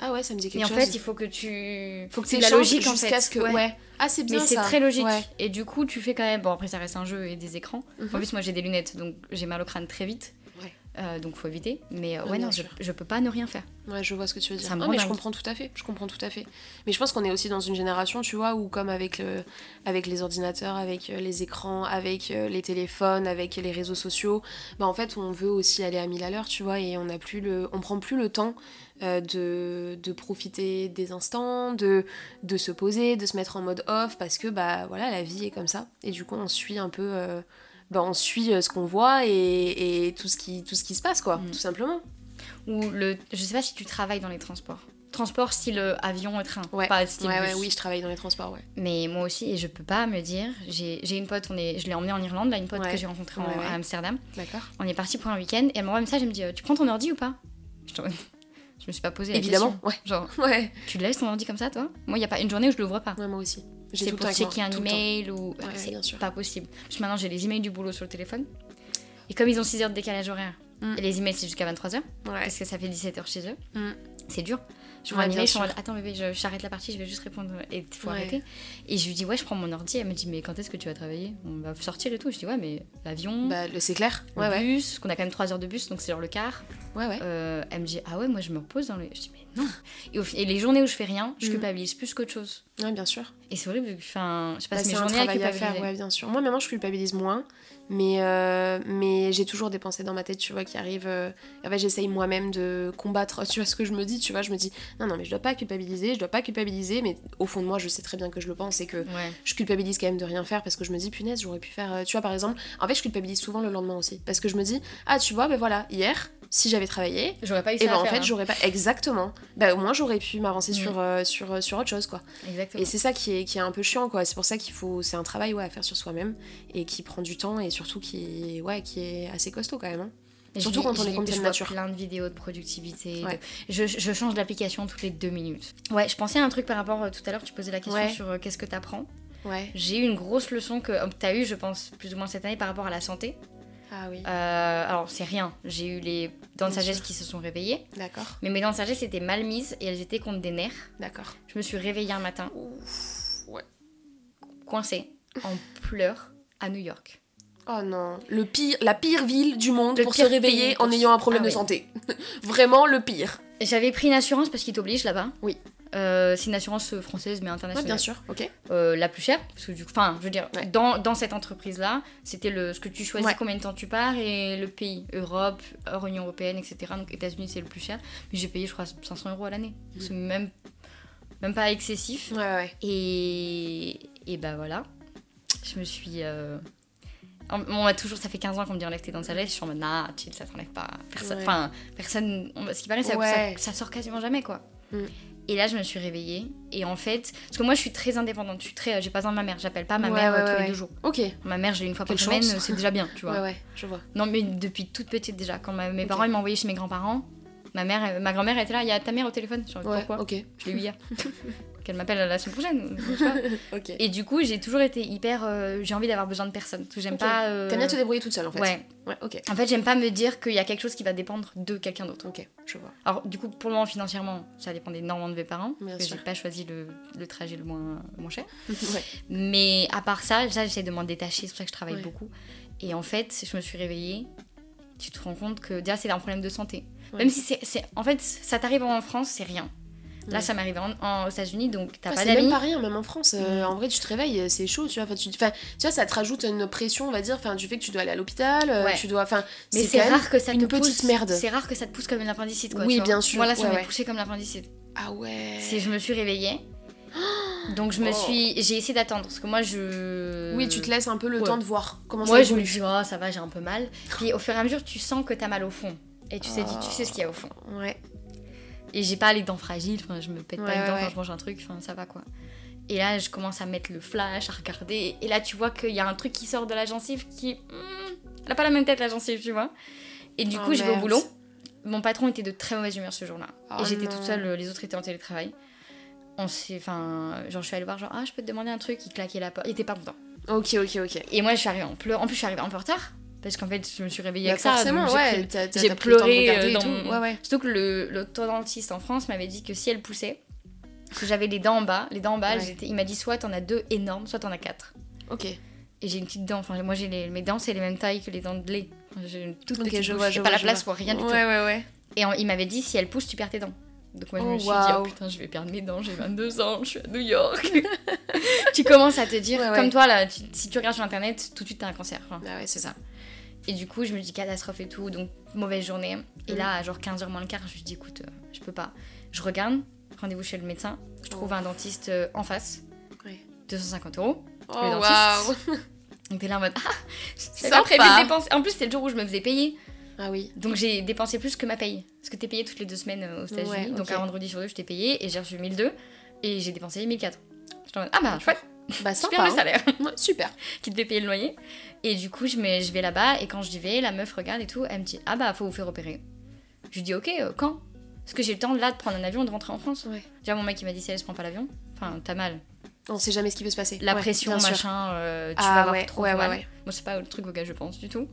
Ah ouais, ça me dit quelque Et en chose. fait, il faut que tu. faut que c'est la logique en fait. ce que. Ouais. Ouais. Ah, c'est bien Mais c'est très logique. Ouais. Et du coup, tu fais quand même. Bon, après, ça reste un jeu et des écrans. Mhm. En plus, moi, j'ai des lunettes, donc j'ai mal au crâne très vite. Ouais. Euh, donc, faut éviter. Mais euh, Ouais, non, je, je peux pas ne rien faire. Ouais, je vois ce que tu veux dire. Ça me rend mais je comprends tout à fait. Je comprends tout à fait. Mais je pense qu'on est aussi dans une génération, tu vois, où comme avec, le, avec les ordinateurs, avec euh, les écrans, avec euh, les téléphones, avec les réseaux sociaux, bah en fait, on veut aussi aller à mille à l'heure, tu vois, et on a plus le, on prend plus le temps euh, de, de profiter des instants, de, de se poser, de se mettre en mode off, parce que bah voilà, la vie est comme ça. Et du coup, on suit un peu. euh, bah, on suit euh, ce qu'on voit et, et tout, ce qui, tout ce qui se passe, quoi, Mm. tout simplement. Ou le. Je sais pas si tu travailles dans les transports. Transport style avion et train. Ouais. Pas style Ouais, bus. ouais, oui, je travaille dans les transports, ouais. Mais moi aussi, et je peux pas me dire. J'ai une pote, on est, je l'ai emmenée en Irlande, là, une pote que j'ai rencontrée en- à Amsterdam. D'accord. On est parti pour un week-end et elle m'envoie un message, elle me dit Tu prends ton ordi ou pas? Je, je me suis pas posé la Évidemment, ouais. Genre, Ouais. tu laisses ton ordi comme ça, toi? Moi, il y a pas une journée où je l'ouvre pas. Ouais, moi aussi. C'est pour checker un email ou. Ouais, c'est bien sûr. pas possible. Parce que maintenant, j'ai les emails du boulot sur le téléphone. Et comme ils ont 6 heures de décalage horaire, Mm. et les emails c'est jusqu'à 23h, Ouais. parce que ça fait 17 heures chez eux, Mm. c'est dur. Je vois bien email, je suis en attends bébé, j'arrête la partie, je vais juste répondre et il faut Ouais. arrêter. Et je lui dis ouais, je prends mon ordi. Elle me dit mais quand est-ce que tu vas travailler? On va sortir et tout. Je dis ouais, mais l'avion, Bah, le- c'est clair. le Ouais, ouais. bus, qu'on a quand même 3 heures de bus, donc c'est genre le quart. Ouais, ouais. Euh, elle me dit ah ouais, moi je me repose dans le. Je dis mais non. Et, au et les journées où je fais rien, je Mm. culpabilise plus qu'autre chose. Ouais, bien sûr. Et c'est horrible. Enfin, je Bah, passe mes c'est un journées à travail à culpabiliser. faire, ouais, bien sûr. Moi, maintenant, je culpabilise moins. Mais, euh, mais j'ai toujours des pensées dans ma tête, tu vois, qui arrivent. euh, En fait, j'essaye moi-même de combattre, tu vois, ce que je me dis, tu vois. Je me dis, non, non, mais je dois pas culpabiliser, je dois pas culpabiliser. Mais au fond de moi, je sais très bien que je le pense et que Ouais. je culpabilise quand même de rien faire parce que je me dis punaise j'aurais pu faire euh, tu vois par exemple en fait je culpabilise souvent le lendemain aussi parce que je me dis ah tu vois ben voilà hier si j'avais travaillé J'aurais pas eu et ça ben à en faire, fait hein. j'aurais pas exactement bah au moins j'aurais pu m'avancer Mm. sur, euh, sur, euh, sur autre chose quoi Exactement. et c'est ça qui est, qui est un peu chiant quoi c'est pour ça qu'il faut c'est un travail ouais, à faire sur soi-même et qui prend du temps et surtout qui est, ouais, qui est assez costaud quand même hein. Et Surtout quand on est comme vois nature. plein de vidéos de productivité. de- Ouais. Je, je change d'application toutes les deux minutes. Ouais, je pensais à un truc par rapport, euh, tout à l'heure, tu posais la question Ouais. sur euh, qu'est-ce que tu apprends. ouais J'ai eu une grosse leçon que tu as eu, je pense, plus ou moins cette année par rapport à la santé. Ah oui Euh, alors, c'est rien. J'ai eu les dents de sagesse qui se sont réveillées. d'accord Mais mes dents de sagesse étaient mal mises et elles étaient contre des nerfs. d'accord Je me suis réveillée un matin, Ouf, ouais coincée, en pleurs, à New York. Oh non, le pire, la pire ville du monde Le pour se réveiller en ayant un problème Ah de santé. Vraiment le pire. J'avais pris une assurance parce qu'ils t'obligent là-bas. Oui. Euh, c'est une assurance française mais Ouais, internationale. bien sûr, ok. Euh, la plus chère parce que du coup enfin je veux dire Ouais. dans, dans cette entreprise là c'était le ce que tu choisis Ouais. combien de temps tu pars et le pays Europe hors Union européenne etc donc États-Unis c'est le plus cher mais j'ai payé je crois 500 euros à l'année Mm. c'est même même pas excessif Ouais, ouais, ouais. et et bah voilà je me suis euh, on m'a toujours ça fait 15 ans qu'on me dit enlève tes dents de sagesse je suis en mode nah chill ça s'enlève pas personne Ouais. enfin personne on- ce qui paraît ça, Ouais. ça, ça sort quasiment jamais quoi Mm. et là, je me suis réveillée. Et en fait, parce que moi, je suis très indépendante. Je suis très, j'ai pas besoin de ma mère. J'appelle pas ma Ouais, mère euh, ouais, tous ouais, les deux jours. Ok. Ma mère, je l'ai une fois par semaine. euh, C'est déjà bien, tu vois. Ouais, ouais, je vois. Non, mais depuis toute petite déjà, quand ma- mes parents ils m'envoyaient chez mes grands-parents, ma mère, euh, ma grand-mère était là. Il y a ta mère au téléphone? Je suis pourquoi? ok. Je l'ai eu hier. qu'elle m'appelle la semaine prochaine. Et du coup, j'ai toujours été hyper. Euh, j'ai envie d'avoir besoin de personne. J'aime pas. Euh... T'aimes bien te débrouiller toute seule en fait. Ouais. Ouais, ok. En fait, j'aime pas me dire qu'il y a quelque chose qui va dépendre de quelqu'un d'autre. Ok, je vois. Alors, du coup, pour le moment, financièrement, ça dépend énormément de mes parents. Bien parce que j'ai pas choisi le, le, trajet le moins, moins cher. ouais. Mais à part ça, j'essaie de m'en détacher. C'est pour ça que je travaille beaucoup. Et en fait, je me suis réveillée. Tu te rends compte que déjà, c'est un problème de santé. Même si c'est. En fait, ça t'arrive en France, c'est rien. Là, ça m'arrive en, aux États-Unis, donc t'as pas d'amis. C'est même pas rien, même en France. Euh, mm. En vrai, tu te réveilles, c'est chaud, tu vois. Enfin, tu, tu vois, ça te rajoute une pression, on va dire, enfin, du fait que tu dois aller à l'hôpital, euh, tu dois. Enfin, mais c'est rare que ça une te petite merde. C'est rare que ça te pousse comme une appendicite, quoi. Oui, bien sûr. Moi, là, ça m'a poussé comme l'appendicite. Ah ouais. C'est, je me suis réveillée. Donc je me oh. suis, j'ai essayé d'attendre parce que moi je. Oui, tu te laisses un peu le temps de voir comment moi, ça Moi je me dis oh ça va j'ai un peu mal. Puis au fur et à mesure tu sens que t'as mal au fond et tu sais tu sais ce qu'il y a au fond. Ouais. Et j'ai pas les dents fragiles, enfin, je me pète pas les dents quand je mange un truc, enfin, ça va quoi. Et là, je commence à mettre le flash, à regarder. Et là, tu vois qu'il y a un truc qui sort de la gencive qui. Hmm, elle a pas la même tête, la gencive, tu vois. Et du oh, coup, je vais au boulot. Mon patron était de très mauvaise humeur ce jour-là. et oh j'étais toute seule, les autres étaient en télétravail. On s'est. Enfin, genre, je suis allée voir, genre, ah, je peux te demander un truc. Il claquait la porte. Il était pas content. Ok, ok, ok. Et moi, je suis arrivée en pleurs. En plus, je suis arrivée un peu en retard parce qu'en fait je me suis réveillée avec bah, forcément, ça ouais, j'ai pleuré euh, dans ouais, ouais. surtout que le l'orthodontiste en France m'avait dit que si elle poussait que j'avais les dents en bas les dents en bas il m'a dit soit t'en as deux énormes soit t'en as quatre. Ok. Et j'ai une petite dent enfin moi j'ai les... mes dents c'est les mêmes tailles que les dents de lait. J'ai une toute okay, petite je vois, je pas vois, la place pour rien du tout. ouais ouais. Ouais et il m'avait dit si elle pousse tu perds tes dents. Donc moi je me oh, suis dit oh putain je vais perdre mes dents j'ai 22 ans je suis à New York. Tu commences à te dire comme toi là si tu regardes sur internet tout de suite t'as un cancer enfin, ah ouais c'est ça et du coup, je me dis catastrophe et tout, donc mauvaise journée. Et mm. là, à genre 15h moins le quart, je me dis écoute, euh, je peux pas. Je regarde, rendez-vous chez le médecin, je trouve oh. un dentiste euh, en face. 250 euros. Oh, waouh Donc t'es là en mode ah, c'est pas prévu de dépenser. En plus, c'était le jour où je me faisais payer. Ah oui. Donc j'ai dépensé plus que ma paye. Parce que t'es payé toutes les deux semaines euh, aux États-Unis. Donc un vendredi sur deux, je t'ai payé et j'ai reçu 1002 et j'ai dépensé 1004. Je en mode ah bah chouette. Bah sympa. Super le salaire. super. Qui devait payer le loyer. Et du coup, je, je vais là-bas et quand je vais, la meuf regarde et tout. Elle me dit Ah bah, faut vous faire opérer. Je lui dis Ok, euh, quand? Parce que j'ai le temps là de prendre un avion et de rentrer en France. Ouais. Déjà, mon mec il m'a dit Si elle se prend pas l'avion, enfin, t'as mal. On sait jamais ce qui peut se passer. La pression, machin, euh, tu ah, vas avoir trop ouais, mal. Ouais, Moi, c'est pas le truc auquel je pense du tout.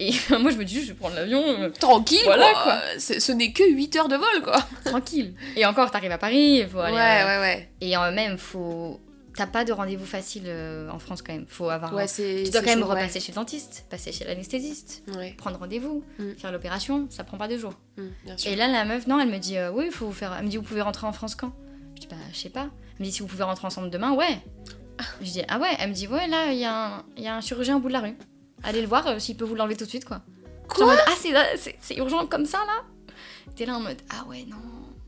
Et moi, je me dis, je vais prendre l'avion. Euh, Tranquille, voilà quoi. Ce n'est que 8 heures de vol, quoi. Tranquille. Et encore, t'arrives à Paris, faut aller. Ouais, ouais, ouais. Et en même, faut t'as pas de rendez-vous facile euh, en France quand même. Faut avoir. Ouais, tu dois quand même repasser chez le dentiste, passer chez l'anesthésiste, prendre rendez-vous, mm. faire l'opération. Ça prend pas deux jours. Mm, et là, la meuf, non, elle me dit euh, oui, il faut vous faire. Elle me dit vous pouvez rentrer en France quand? Je dis bah je sais pas. Elle me dit si vous pouvez rentrer ensemble demain, ouais. Je dis ah ouais. Elle me dit ouais là il y, a un, y a un chirurgien au bout de la rue. Allez le voir euh, s'il peut vous l'enlever tout de suite quoi. Quoi Ah c'est urgent comme ça là? T'es là en mode ah ouais non.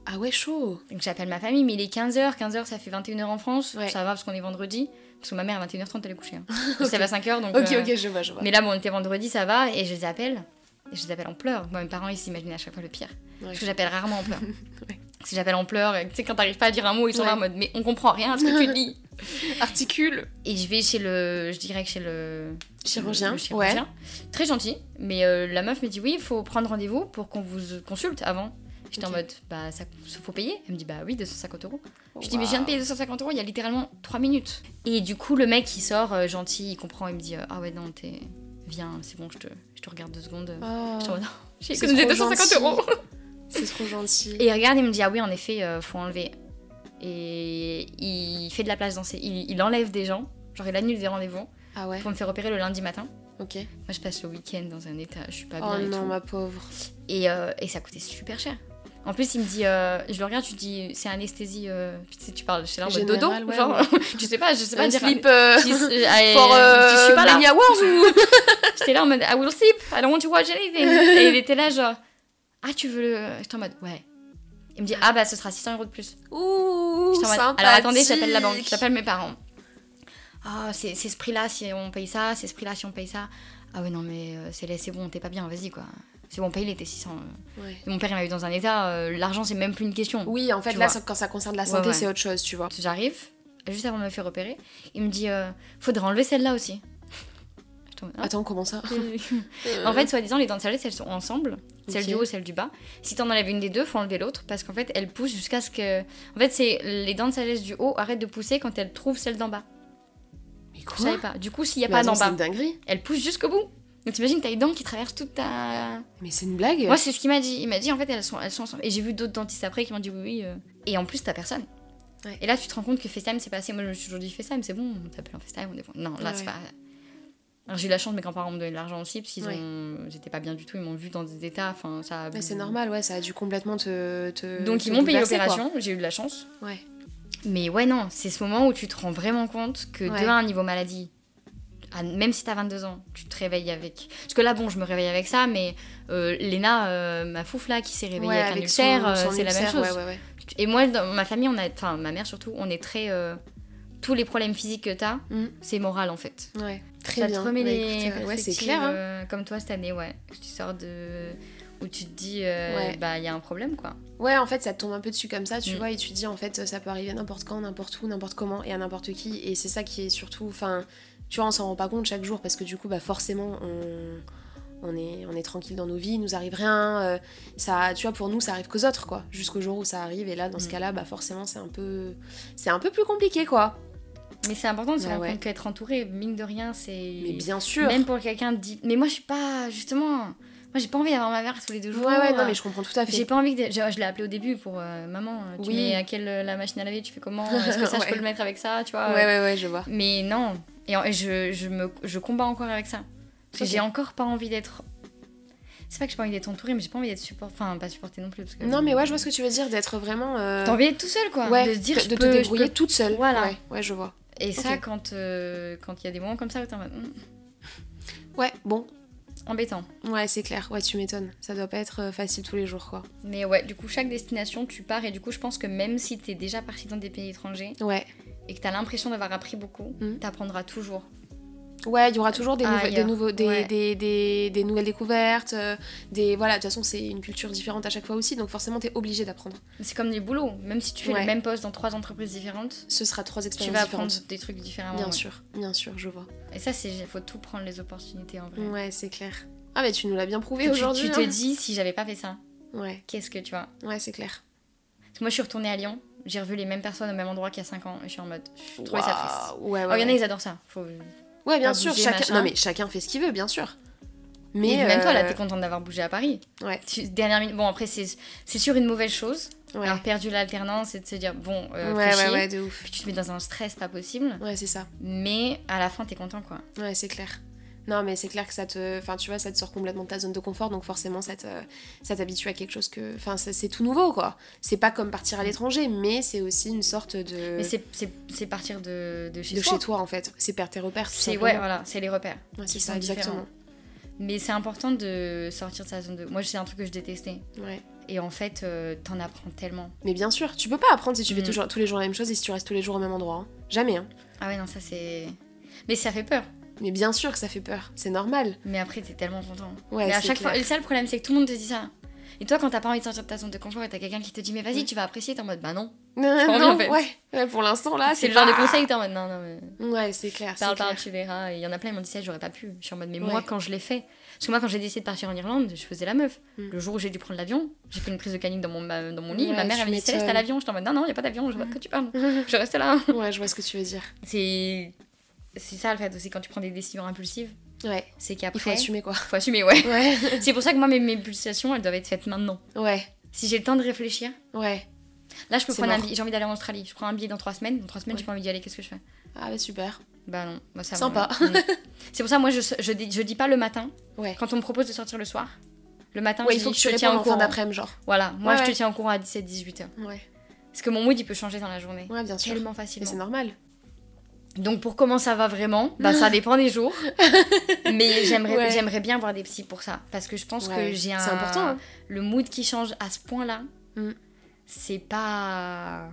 Ah ouais, chaud. Donc j'appelle ma famille, mais il est 15h, 15h ça fait 21h en France, ça va parce qu'on est vendredi. Parce que ma mère à 21h30 elle est couchée. Hein. okay. à 5h donc. Ok, euh, ok, je vois, je vois. Mais là, bon, on était vendredi, ça va, et je les appelle. Et je les appelle en pleurs. Moi, mes parents, ils s'imaginent à chaque fois le pire. Parce que j'appelle rarement en pleurs. Si j'appelle en pleurs, tu sais, quand t'arrives pas à dire un mot, ils sont là en mode, mais on comprend rien à ce que tu dis. Articule. Et je vais chez le. Je dirais que chez le. Chirurgien. chirurgien. Très gentil. Mais euh, la meuf me dit oui, il faut prendre rendez-vous pour qu'on vous consulte avant. J'étais en mode, bah, ça faut payer. Elle me dit, bah oui, 250 euros. je dis, mais je viens de payer 250 euros il y a littéralement 3 minutes. Et du coup, le mec, il sort, euh, gentil, il comprend, il me dit, euh, ah ouais, non, t'es. Viens, c'est bon, je te, je te regarde deux secondes. Oh. Je non, j'ai économisé 250 euros. c'est trop gentil. Et il regarde, il me dit, ah oui, en effet, euh, faut enlever. Et il fait de la place dans ses. Il, il enlève des gens, genre il annule des rendez-vous. Ah ouais. Pour me faire opérer le lundi matin. Ok. Moi, je passe le week-end dans un état, je suis pas oh bien. Oh non, ma pauvre. Et, et ça coûtait super cher. En plus, il me dit, euh, je le regarde, tu dis, c'est anesthésie. Euh, tu, sais, tu parles chez l'homme dodo, ouais, genre. Ouais. je sais pas, je sais pas un dire. Sleep euh, for euh, je suis pas là. ou. J'étais là en mode, I will sleep, I don't want to watch anything. Et il était là, genre, ah, tu veux le. J'étais en mode, ouais. Il me dit, ah bah ce sera 600 euros de plus. Ouh, mode, alors attendez, j'appelle la banque, j'appelle mes parents. Ah, c'est ce prix-là si on paye ça, c'est ce prix-là si on paye ça. Ah ouais, non, mais c'est bon, t'es pas bien, vas-y quoi. C'est bon, paye, il était 600. Mon père, il m'a eu dans un état, euh, l'argent, c'est même plus une question. Oui, en fait, là, quand ça concerne la santé, c'est autre chose, tu vois. J'arrive, juste avant de me faire repérer, il me dit euh, faudrait enlever celle-là aussi. Attends, comment ça En fait, soi-disant, les dents de sagesse, elles sont ensemble. Celle Ok. du haut, celle du bas. Si t'en enlèves une des deux, faut enlever l'autre parce qu'en fait, elle pousse jusqu'à ce que. En fait, c'est les dents de sagesse du haut arrêtent de pousser quand elles trouvent celle d'en bas. Mais Je quoi savais pas. Du coup, s'il y a Mais pas d'en bas, elle pousse jusqu'au bout. Donc t'imagines, t'as les dents qui traversent toute ta. Mais c'est une blague Moi, c'est ce qu'il m'a dit. Il m'a dit, en fait, elles sont, elles sont ensemble. Et j'ai vu d'autres dentistes après qui m'ont dit oui, oui. euh. Et en plus, t'as personne. Ouais. Et là, tu te rends compte que FaceTime, c'est pas assez. Moi, je me suis toujours dit FaceTime, c'est bon, on t'appelle en FaceTime, on est. Non, là, Ouais, c'est pas. Alors, j'ai eu la chance, mes grands-parents me donnaient de l'argent aussi, parce qu'ils Ouais. ont. J'étais pas bien du tout, ils m'ont vu dans des états. Enfin, ça. Mais c'est normal, ouais, ça a dû complètement te. te Donc, te ils m'ont payé l'opération, j'ai eu de la chance. Ouais. Mais ouais, non, c'est ce moment où tu te rends vraiment compte que de un niveau maladie, à- même si t'as 22 ans, tu te réveilles avec. Parce que là, bon, je me réveille avec ça, mais euh, Léna, euh, ma fouf là, qui s'est réveillée Ouais, avec un ulcère, euh, c'est la même chose. Ouais, ouais, ouais. Et moi, dans ma famille, on a, enfin ma mère surtout, on est très. euh, tous les problèmes physiques que t'as, Mm. c'est moral en fait. Ouais, très ça bien. te remet Bah, les ouais, c'est clair. hein. comme toi cette année, ouais. Tu sors de. où tu te dis, euh, Ouais. bah, il y a un problème quoi. Ouais, en fait, ça te tombe un peu dessus comme ça, tu Mm. vois, et tu te dis, en fait, ça peut arriver n'importe quand, n'importe où, n'importe comment, et à n'importe qui. Et c'est ça qui est surtout. Enfin, tu vois, on s'en rend pas compte chaque jour parce que du coup, bah, forcément, on. On est, on est tranquille dans nos vies, il nous arrive rien. euh, ça, tu vois, pour nous, ça arrive qu'aux autres, quoi. Jusqu'au jour où ça arrive, et là, dans ce Mm. cas-là, bah, forcément, c'est un peu, c'est un peu plus compliqué, quoi. Mais c'est important de se rendre ouais. compte qu'être entouré, mine de rien, c'est. Mais bien sûr. Même pour quelqu'un dit. Mais moi, je suis pas. Justement. Moi, j'ai pas envie d'avoir ma mère tous les deux jours. Ouais, ouais, non, mais je comprends tout à fait. J'ai pas envie que. Je, je l'ai appelé au début pour euh, maman. Tu Oui. mets à quelle euh, la machine à laver, tu fais comment Est-ce que ça, je Ouais. peux le mettre avec ça, tu vois Ouais, ouais, ouais, je vois. Mais non. Et, je, je, me, je combats encore avec ça. Parce que Ok. j'ai encore pas envie d'être. C'est pas que j'ai pas envie d'être entourée, mais j'ai pas envie d'être support. Enfin, pas supportée non plus. Parce que... Non, mais ouais, je vois ce que tu veux dire, d'être vraiment. euh, T'as envie d'être tout seul, quoi. ouais, de se dire, de je te peux, débrouiller peux- toute seule. Voilà. Ouais, ouais, je vois. Et ça, euh, quand il y a des moments comme ça, où t'es en mode, hmm, Ouais, bon, embêtant. ouais, c'est clair. Ouais, tu m'étonnes. Ça doit pas être euh, facile tous les jours, quoi. Mais ouais, du coup, chaque destination, tu pars. Et du coup, je pense que même si t'es déjà parti dans des pays étrangers Ouais. Et que t'as l'impression d'avoir appris beaucoup, Mhm. t'apprendras toujours. Ouais, il y aura toujours des, nouvel- des, ailleurs. nouveaux, des, Ouais. des, des, des nouvelles découvertes. euh, des, voilà, de toute façon, c'est une culture différente à chaque fois aussi, donc forcément, t'es obligé d'apprendre. C'est comme les boulots. Même si tu fais Ouais. le même poste dans trois entreprises différentes, Ce sera trois tu expériences vas apprendre différentes. des trucs différemment. Bien ouais. sûr, bien sûr, je vois. Et ça, c'est faut tout prendre les opportunités en vrai. Ouais, c'est clair. Ah, mais tu nous l'as bien prouvé Tu- aujourd'hui. Tu, te hein. dis, si j'avais pas fait ça, Ouais, qu'est-ce que tu vois? Ouais, c'est clair. Parce que moi, je suis retournée à Lyon, j'ai revu les mêmes personnes au même endroit qu'il y a 5 ans, et je suis en mode, je trouvais ça triste. Ouais, ouais. Alors, il y en a, ils adorent ça. Faut... Ouais, bien sûr, bouger, chacun... machin. Non, mais chacun fait ce qu'il veut, bien sûr. Mais Mais même toi, là, euh, t'es contente d'avoir bougé à Paris. Ouais. Tu- dernière minute. Bon, après, c'est c'est sûr une mauvaise chose. Ouais. Alors, perdu l'alternance et de se dire, bon, euh, ouais, ouais, ouais, de ouf. Puis tu te mets dans un stress pas possible. Ouais, c'est ça. Mais à la fin, t'es content, quoi. Ouais, c'est clair. Non, mais c'est clair que ça te. Enfin, tu vois, ça te sort complètement de ta zone de confort, donc forcément, ça te- ça t'habitue à quelque chose que. Enfin, c'est tout nouveau, quoi. C'est pas comme partir à l'étranger, mais c'est aussi une sorte de. Mais c'est- partir de, de chez de toi. chez toi, en fait. C'est perdre tes repères. C'est ouais, voilà, c'est les repères. Ouais, c'est ça, exactement. différents. Mais c'est important de sortir de sa zone de. Moi, c'est un truc que je détestais. Ouais. Et en fait, euh, t'en apprends tellement. Mais bien sûr, tu peux pas apprendre si tu fais Mm. toujours, tous les jours la même chose et si tu restes tous les jours au même endroit. hein. Jamais, hein. Ah ouais, non, ça c'est. Mais ça fait peur. Mais bien sûr que ça fait peur. C'est normal. Mais après, t'es tellement content. Ouais, mais à chaque clair. fois, le problème, c'est que tout le monde te dit ça. Et toi, quand t'as pas envie de sortir de ta zone de confort et t'as quelqu'un qui te dit, mais vas-y, tu vas apprécier, t'es en mode, bah non. Non, non, en fait. ouais. Ouais, Pour l'instant, là, c'est le genre de conseil que t'es en mode, non, non, mais. Ouais, c'est clair. Parle, parle, tu verras. Il y en a plein, ils m'ont dit ça, j'aurais pas pu. Je suis en mode, mais moi, quand je l'ai fait. Parce que moi, quand j'ai décidé de partir en Irlande, je faisais la meuf. Mm. Le jour où j'ai dû prendre l'avion, j'ai fait une prise de canique dans mon, ma- dans mon lit. Ouais, ma mère, elle m'a dit, Céleste, t'as l'avion. J'étais en mode, non, non, y a pas d'avion, je vois de quoi tu parles. Je reste là. Ouais, je vois ce que tu veux dire. C'est. C'est ça, le fait aussi, quand tu prends des décisions impulsives, Ouais. c'est Il qu'après. faut assumer, quoi. faut assumer, ouais. Ouais. C'est pour ça que moi, mes, mes pulsations, elles doivent être faites maintenant. Ouais. Si j'ai le temps de réfléchir, Ouais. là, je peux prendre un billet. J'ai envie d'aller en Australie. Je prends un billet dans trois semaines. Dans trois semaines, Ouais. j'ai pas envie d'y aller. Qu'est-ce que je fais? Ah, bah super. Bah non, bah, ça Sympa. ouais. Mm. C'est pour ça, moi, je, je, dis, je dis pas le matin. Ouais. Quand on me propose de sortir le soir, le matin, Ouais, je il faut que je te tiens en courant. d'après-midi, genre. Voilà, moi, je te tiens au courant à 17-18 heures. Ouais. Parce que mon mood, il peut changer dans la journée. Ouais, bien sûr. Tellement Mais facilement. c'est normal. Donc pour comment ça va vraiment, bah ça dépend des jours. Mais j'aimerais Ouais. j'aimerais bien voir des psys pour ça parce que je pense Ouais, que j'ai un c'est important, hein. le mood qui change à ce point-là. Mm. C'est pas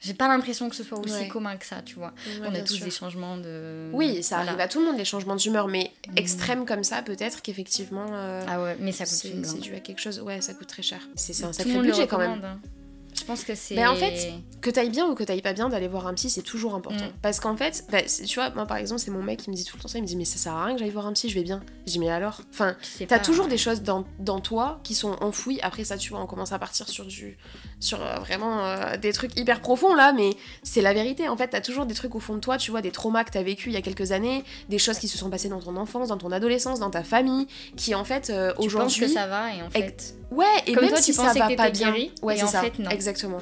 j'ai pas l'impression que ce soit aussi Ouais. commun que ça, tu vois. Ouais, On a tous sûr. des changements de Oui, ça Voilà. arrive à tout le monde, les changements d'humeur, mais Mm. extrêmes comme ça, peut-être qu'effectivement, euh, Ah ouais, mais ça coûte c'est une c'est dû à quelque chose. Ouais, ça coûte très cher. C'est c'est un Tout sacré budget quand même. hein. Je pense que c'est. Mais en fait, que t'ailles bien ou que t'ailles pas bien d'aller voir un psy, c'est toujours important. Mm. Parce qu'en fait, bah, tu vois, moi par exemple, c'est mon mec qui me dit tout le temps ça. Il me dit, mais ça sert à rien que j'aille voir un psy, je vais bien. Je dis, mais alors? Enfin, t'as toujours des choses dans, dans toi qui sont enfouies. Après, ça, tu vois, on commence à partir sur du. sur euh, vraiment euh, des trucs hyper profonds là, mais c'est la vérité. En fait, t'as toujours des trucs au fond de toi, tu vois, des traumas que t'as vécu il y a quelques années, des choses qui se sont passées dans ton enfance, dans ton adolescence, dans ta famille, qui en fait, euh, aujourd'hui. que ça va et en fait. Ouais, et Comme même toi, si tu ça va que pas bien. guéri, ouais, c'est ça. fait, non. Exactement.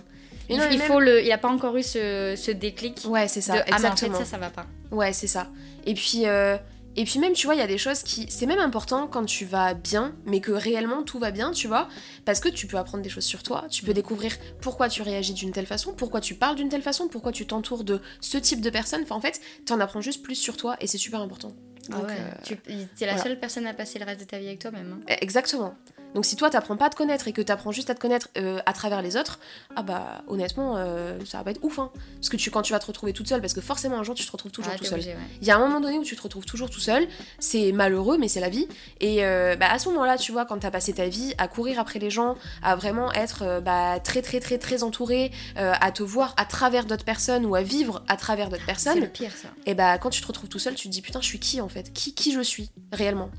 Mais Il, non, mais il même- faut le, il a pas encore eu ce, ce déclic. Ouais, c'est ça, de, ah, mais en fait, exactement. ça, ça va pas. Ouais, c'est ça. Et puis, euh, et puis même, tu vois, il y a des choses qui... C'est même important quand tu vas bien, mais que réellement tout va bien, tu vois, parce que tu peux apprendre des choses sur toi, tu peux découvrir pourquoi tu réagis d'une telle façon, pourquoi tu parles d'une telle façon, pourquoi tu t'entoures de ce type de personnes. Enfin, en fait, t'en apprends juste plus sur toi, et c'est super important. Ah Donc, ouais. euh, Tu es la voilà. seule personne à passer le reste de ta vie avec toi-même. hein. Exactement. Donc si toi t'apprends pas à te connaître et que t'apprends juste à te connaître euh, à travers les autres, ah bah honnêtement euh, ça va pas être ouf hein. Parce que tu quand tu vas te retrouver toute seule, parce que forcément un jour tu te retrouves toujours Ah, tout seul. ouais. Il y a un moment donné où tu te retrouves toujours tout seul, c'est malheureux mais c'est la vie. Et euh, bah, à ce moment-là, tu vois, quand t'as passé ta vie à courir après les gens, à vraiment être bah, très très très très entouré, à te voir à travers d'autres personnes ou à vivre à travers d'autres C'est le personnes, pire, ça. et bah quand tu te retrouves tout seul, tu te dis putain je suis qui en fait? Qui qui je suis réellement?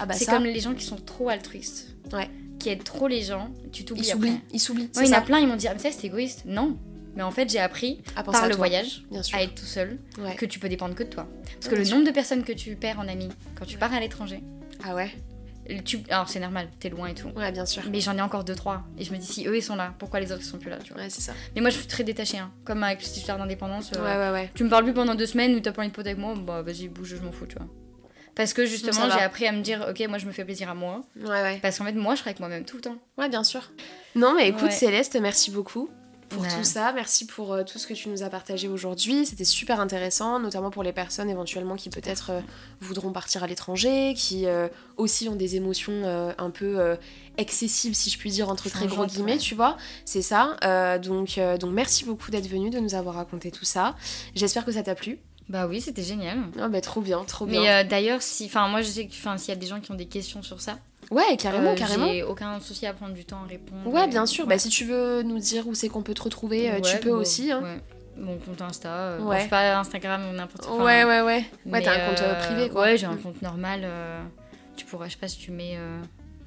Ah bah c'est comme les gens qui sont trop altruistes. Ouais. Qui aident trop les gens, tu ils t'oublies s'oublient, ils s'oublient. Ouais, c'est il y en a plein, ils m'ont dit, ah, mais ça c'est égoïste. Non. Mais en fait, j'ai appris À penser par à le toi, voyage bien sûr. à être tout seul Ouais. que tu peux dépendre que de toi. Parce que le nombre de personnes que tu perds en amis quand tu pars à l'étranger, Ah ouais tu... alors c'est normal, t'es loin et tout. Ouais, bien sûr. Mais j'en ai encore deux trois et je me dis si eux ils sont là, pourquoi les autres ils sont plus là, tu vois? Ouais, c'est ça. Mais moi je suis très détachée, hein. comme avec cette histoire d'indépendance. euh, Ouais, ouais, ouais. Tu me parles plus pendant deux semaines ou t'as pas envie de pote avec moi, bah vas-y bouge, je m'en fous, tu vois. Parce que justement j'ai appris à me dire ok moi je me fais plaisir à moi, Ouais, ouais. parce qu'en fait moi je serai avec moi-même tout le temps. Ouais, bien sûr. Non, mais écoute, Ouais. Céleste, merci beaucoup pour Ouais. tout ça. Merci pour euh, tout ce que tu nous as partagé aujourd'hui. C'était super intéressant, notamment pour les personnes éventuellement qui peut-être euh, voudront partir à l'étranger, qui euh, aussi ont des émotions un peu excessives, si je puis dire, entre très gros guillemets, ouais. tu vois. C'est ça. Donc, donc, merci beaucoup d'être venu, de nous avoir raconté tout ça. J'espère que ça t'a plu. Bah oui c'était génial. Ah, bah, trop bien, trop bien. Mais euh, d'ailleurs si, enfin moi je sais que, enfin s'il y a des gens qui ont des questions sur ça, Ouais, carrément, euh, carrément. J'ai aucun souci à prendre du temps à répondre. Ouais, et- bien sûr. ouais. Bah, si tu veux nous dire où c'est qu'on peut te retrouver, euh, tu Ouais, peux bon, aussi. Hein. ouais. Mon compte Insta, euh, bon, Ouais. je pas Instagram ou n'importe quoi. Ouais, ouais, ouais. Ouais, Mais, t'as un compte euh, euh, privé, quoi. Ouais, j'ai un compte normal. euh, tu pourrais, je sais pas si tu mets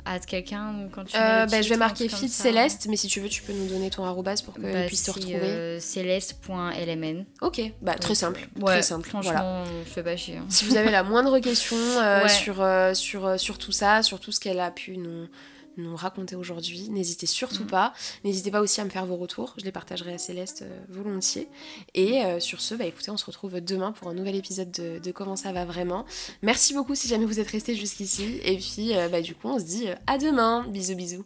add quelqu'un quand tu Euh, bah, je vais marquer Feed. Céleste, mais si tu veux, tu peux nous donner ton arrobase pour qu'ils Bah, puissent te retrouver. euh, céleste.lmn. Ok, bah très simple. Ouais, très simple. Franchement, Voilà. je fais pas chier. hein. Si vous avez la moindre question euh, Ouais. sur, euh, sur, sur tout ça, sur tout ce qu'elle a pu nous, nous raconter aujourd'hui, n'hésitez surtout Mm. pas. N'hésitez pas aussi à me faire vos retours, je les partagerai à Céleste euh, volontiers. Et euh, sur ce, bah écoutez, on se retrouve demain pour un nouvel épisode de, de Comment ça va vraiment. Merci beaucoup si jamais vous êtes restés jusqu'ici. Et puis, euh, bah du coup, on se dit à demain. Bisous, bisous.